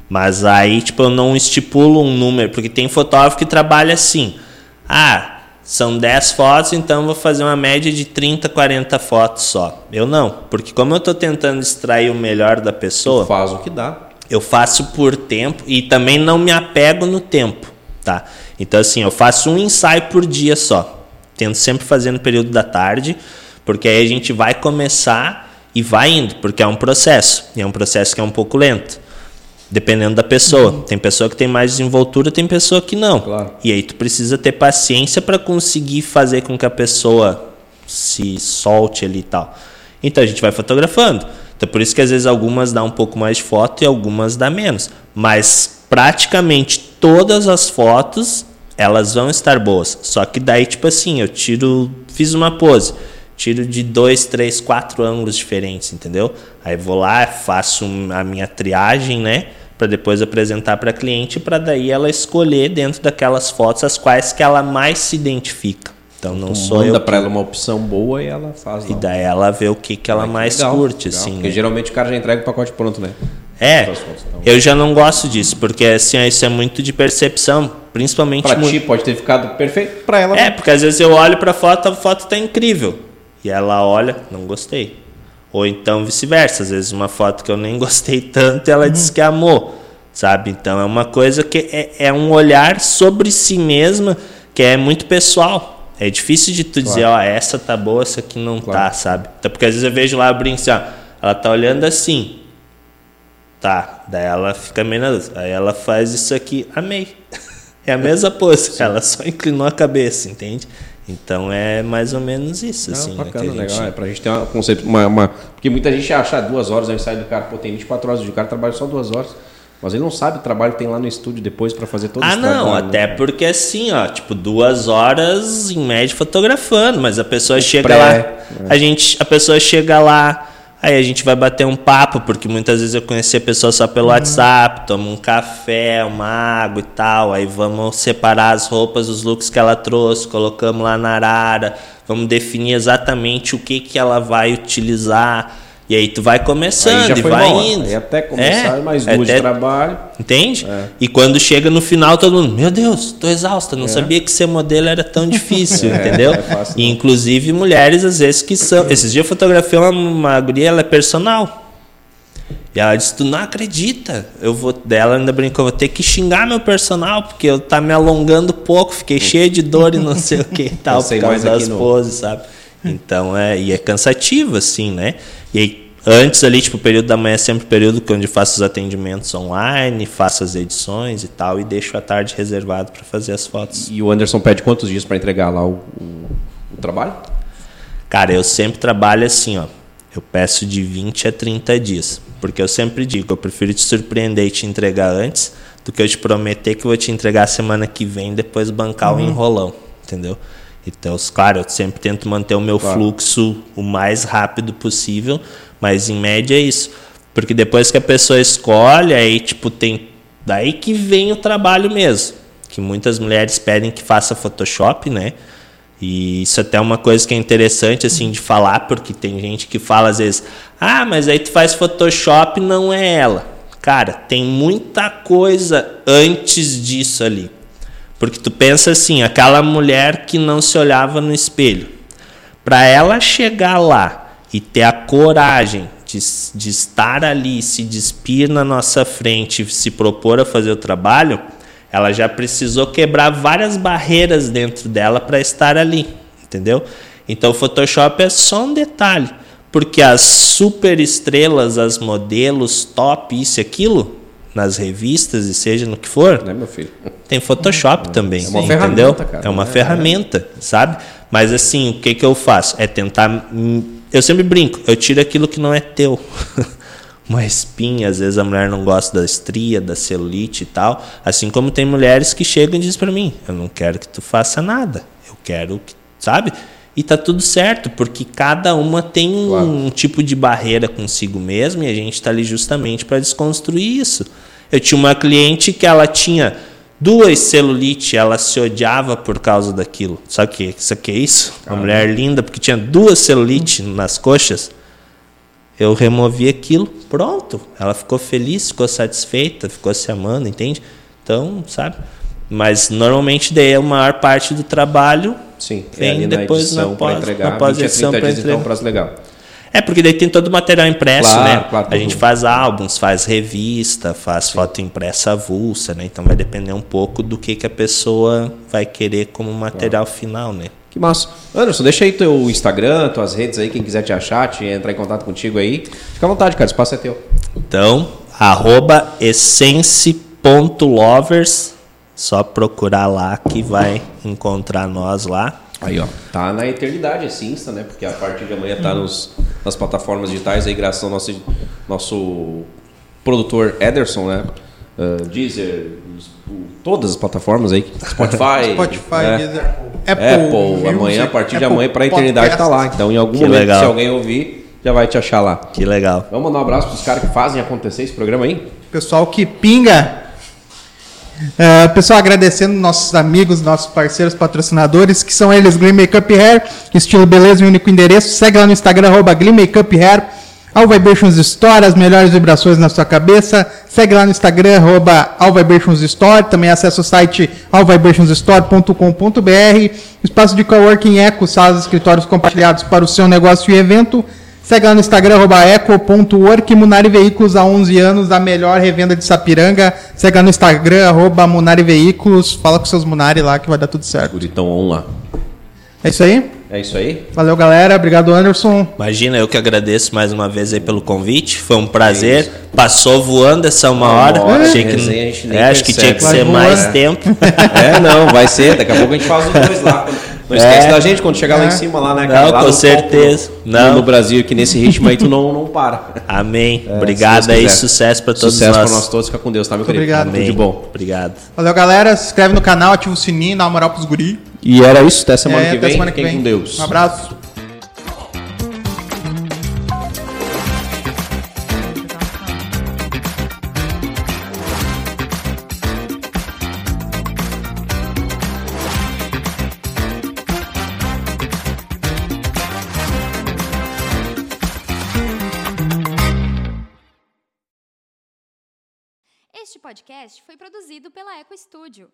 Mas aí, tipo, eu não estipulo um número, porque tem fotógrafo que trabalha assim. Ah, são 10 fotos, então eu vou fazer uma média de 30, 40 fotos só. Eu não, porque como eu tô tentando extrair o melhor da pessoa, Faz o que dá. eu faço por tempo e também não me apego no tempo, tá? Então assim, eu faço um ensaio por dia só. Tento sempre fazer no período da tarde, porque aí a gente vai começar e vai indo, porque é um processo, e é um processo que é um pouco lento. Dependendo da pessoa. Tem pessoa que tem mais desenvoltura, tem pessoa que não. Claro. E aí tu precisa ter paciência para conseguir fazer com que a pessoa se solte ali e tal. Então a gente vai fotografando. Então por isso que às vezes algumas dá um pouco mais de foto e algumas dá menos. Mas praticamente todas as fotos elas vão estar boas. Só que daí tipo assim, eu tiro, fiz uma pose, tiro de dois, três, quatro ângulos diferentes, entendeu? Aí vou lá, faço a minha triagem, né? Para depois apresentar para a cliente, para daí ela escolher dentro daquelas fotos as quais que ela mais se identifica. Então não Tu sou manda eu. pra ela uma opção boa e ela faz. E daí ela vê o que, que ela mais legal, curte, legal. assim. Porque né? geralmente o cara já entrega o pacote pronto, né? É, então. eu já não gosto disso, porque assim, isso é muito de percepção, principalmente Pra mu- ti pode ter ficado perfeito, pra ela É, porque às vezes eu olho pra foto, a foto tá incrível. E ela olha, não gostei. Ou então vice-versa, às vezes uma foto que eu nem gostei tanto, ela diz que amou, sabe? Então é uma coisa que é, é um olhar sobre si mesma que é muito pessoal. É difícil de tu dizer, ó, essa tá boa, essa aqui não tá, Claro. sabe? Então, porque às vezes eu vejo lá, eu brinco assim, ó, ela tá olhando assim, Tá, daí ela fica meio na dúvida. Aí ela faz isso aqui, amei. É a mesma pose, ela só inclinou a cabeça, entende? Então é mais ou menos isso, Não, assim. né, bacana, que a gente- legal. É pra gente ter uma conceito, uma, uma- Porque muita gente acha ah, duas horas é o ensaio do cara, pô, tem 24 horas, o cara trabalha só duas horas. Mas ele não sabe o trabalho que tem lá no estúdio depois pra fazer todo Ah, esse não, trabalho. até né? porque assim, ó, tipo, duas horas em média fotografando, mas a pessoa chega pré, lá, né? a gente, a pessoa chega lá, aí a gente vai bater um papo, porque muitas vezes eu conheci a pessoa só pelo WhatsApp, toma um café, uma água e tal, aí vamos separar as roupas, os looks que ela trouxe, colocamos lá na arara, vamos definir exatamente o que que ela vai utilizar. E aí tu vai começando e vai indo. Aí até começar mais é duas de até- trabalho. Entende? É. E quando chega no final, todo mundo, meu Deus, tô exausta, não sabia que ser modelo era tão difícil, É, entendeu? é fácil, e não. inclusive mulheres, às vezes, que são. Esses dias eu fotografei uma, uma guria, ela é personal. E ela disse, tu não acredita. Eu vou. Dela ainda brincou, vou ter que xingar meu personal, porque eu tá me alongando pouco, fiquei cheia de dor e não sei o que e tal, por causa das no- poses, sabe? Então é. E é cansativo, assim, né? E aí, antes ali, tipo, o período da manhã é sempre o período que onde eu faço os atendimentos online, faço as edições e tal, e deixo a tarde reservado para fazer as fotos. E o Anderson pede quantos dias para entregar lá o, o- o trabalho? Cara, eu sempre trabalho assim, ó. Eu peço de 20 a 30 dias. Porque eu sempre digo, eu prefiro te surpreender e te entregar antes do que eu te prometer que eu vou te entregar semana que vem e depois bancar o enrolão. Entendeu? Então, claro, eu sempre tento manter o meu Claro. fluxo o mais rápido possível, mas em média é isso. Porque depois que a pessoa escolhe, aí tipo tem daí que vem o trabalho mesmo, que muitas mulheres pedem que faça Photoshop, né? E isso até é uma coisa que é interessante assim de falar, porque tem gente que fala às vezes: "Ah, mas aí tu faz Photoshop, não é ela". Cara, tem muita coisa antes disso ali. Porque tu pensa assim, aquela mulher que não se olhava no espelho, para ela chegar lá e ter a coragem de, de estar ali, se despir na nossa frente, se propor a fazer o trabalho, ela já precisou quebrar várias barreiras dentro dela para estar ali, entendeu? Então o Photoshop é só um detalhe, porque as super estrelas, as modelos top, isso e aquilo, nas revistas e seja no que for, Né, meu filho? tem Photoshop também, É uma entendeu? ferramenta, cara. É uma É. ferramenta, sabe? Mas assim, o que que eu faço? É tentar. Eu sempre brinco, eu tiro aquilo que não é teu. uma espinha, às vezes a mulher não gosta da estria, da celulite e tal. Assim como tem mulheres que chegam e dizem pra mim: eu não quero que tu faça nada, eu quero que. Sabe? E tá tudo certo, porque cada uma tem um, Claro. um tipo de barreira consigo mesma e a gente está ali justamente para desconstruir isso. Eu tinha uma cliente que ela tinha duas celulite, ela se odiava por causa daquilo. Sabe o que isso aqui é isso? Uma mulher linda porque tinha duas celulite nas coxas. Eu removi aquilo, pronto. Ela ficou feliz, ficou satisfeita, ficou se amando, entende? Então, sabe? Mas normalmente daí a maior parte do trabalho Sim, é Vem ali depois na edição para pós- entregar. na pós-edição 20 a 30 pra dias, então, é um entregar. prazo legal. É, porque daí tem todo o material impresso, Claro, né? claro, a gente faz álbuns, faz revista, faz foto impressa avulsa, né? Então vai depender um pouco do que, que a pessoa vai querer como material final, né? Que massa. Anderson, deixa aí teu Instagram, tuas redes aí, quem quiser te achar, te entrar em contato contigo aí. Fica à vontade, cara, o espaço é teu. Então, arroba essence.lovers, só procurar lá que vai encontrar nós lá. Aí, ó. Tá na eternidade esse Insta, né? Porque a partir de amanhã tá nos, nas plataformas digitais aí, graças ao nosso, nosso produtor Ederson, né? Uh, Deezer, todas as plataformas aí. Spotify. Spotify, é. Deezer, Apple, Apple, Music, amanhã, a partir de Apple amanhã, pra eternidade tá lá. Então, em algum Que momento, legal. se alguém ouvir, já vai te achar lá. Que legal. Vamos mandar um abraço pros caras que fazem acontecer esse programa aí? Pessoal que pinga. É, pessoal, agradecendo nossos amigos, nossos parceiros, patrocinadores, que são eles, Glee Makeup Hair, estilo beleza e único endereço. Segue lá no Instagram, arroba Glee Makeup Hair. All Vibrations Store, as melhores vibrações na sua cabeça. Segue lá no Instagram, arroba All Vibrations Store. Também acessa o site allvibrationsstore.com.br. Espaço de coworking Eco, salas escritórios compartilhados para o seu negócio e evento. Segue lá no Instagram, arroba eco.work, Munari Veículos há 11 anos, a melhor revenda de Sapiranga. Segue lá no Instagram, arroba Munari Veículos. Fala com seus Munari lá que vai dar tudo certo. Guritão on lá. É isso aí. É isso aí? Valeu, galera. Obrigado, Anderson. Imagina, eu que agradeço mais uma vez aí pelo convite. Foi um prazer. Passou voando essa uma hora. hora Achei que, é, acho que tinha que percebe. ser Vai mais tempo. É, não, vai ser. Daqui a pouco a gente faz os dois lá. Não esquece É. da gente quando chegar lá É. em cima, lá, né? Não, lá com no certeza. topo, no- Não. No Brasil, que nesse ritmo aí tu não, não para. Amém. É, Obrigado aí. Deus. Sucesso para todos Sucesso nós. pra nós todos. Fica com Deus, tá, meu Muito querido? obrigado. Tudo Amém. de bom. Obrigado. Valeu, galera. Se inscreve no canal, ativa o sininho, dá uma moral pros guri. E era isso. Até semana É, que até vem. semana que Fiquem vem. com Deus. Um abraço. Este podcast foi produzido pela Eco Studio.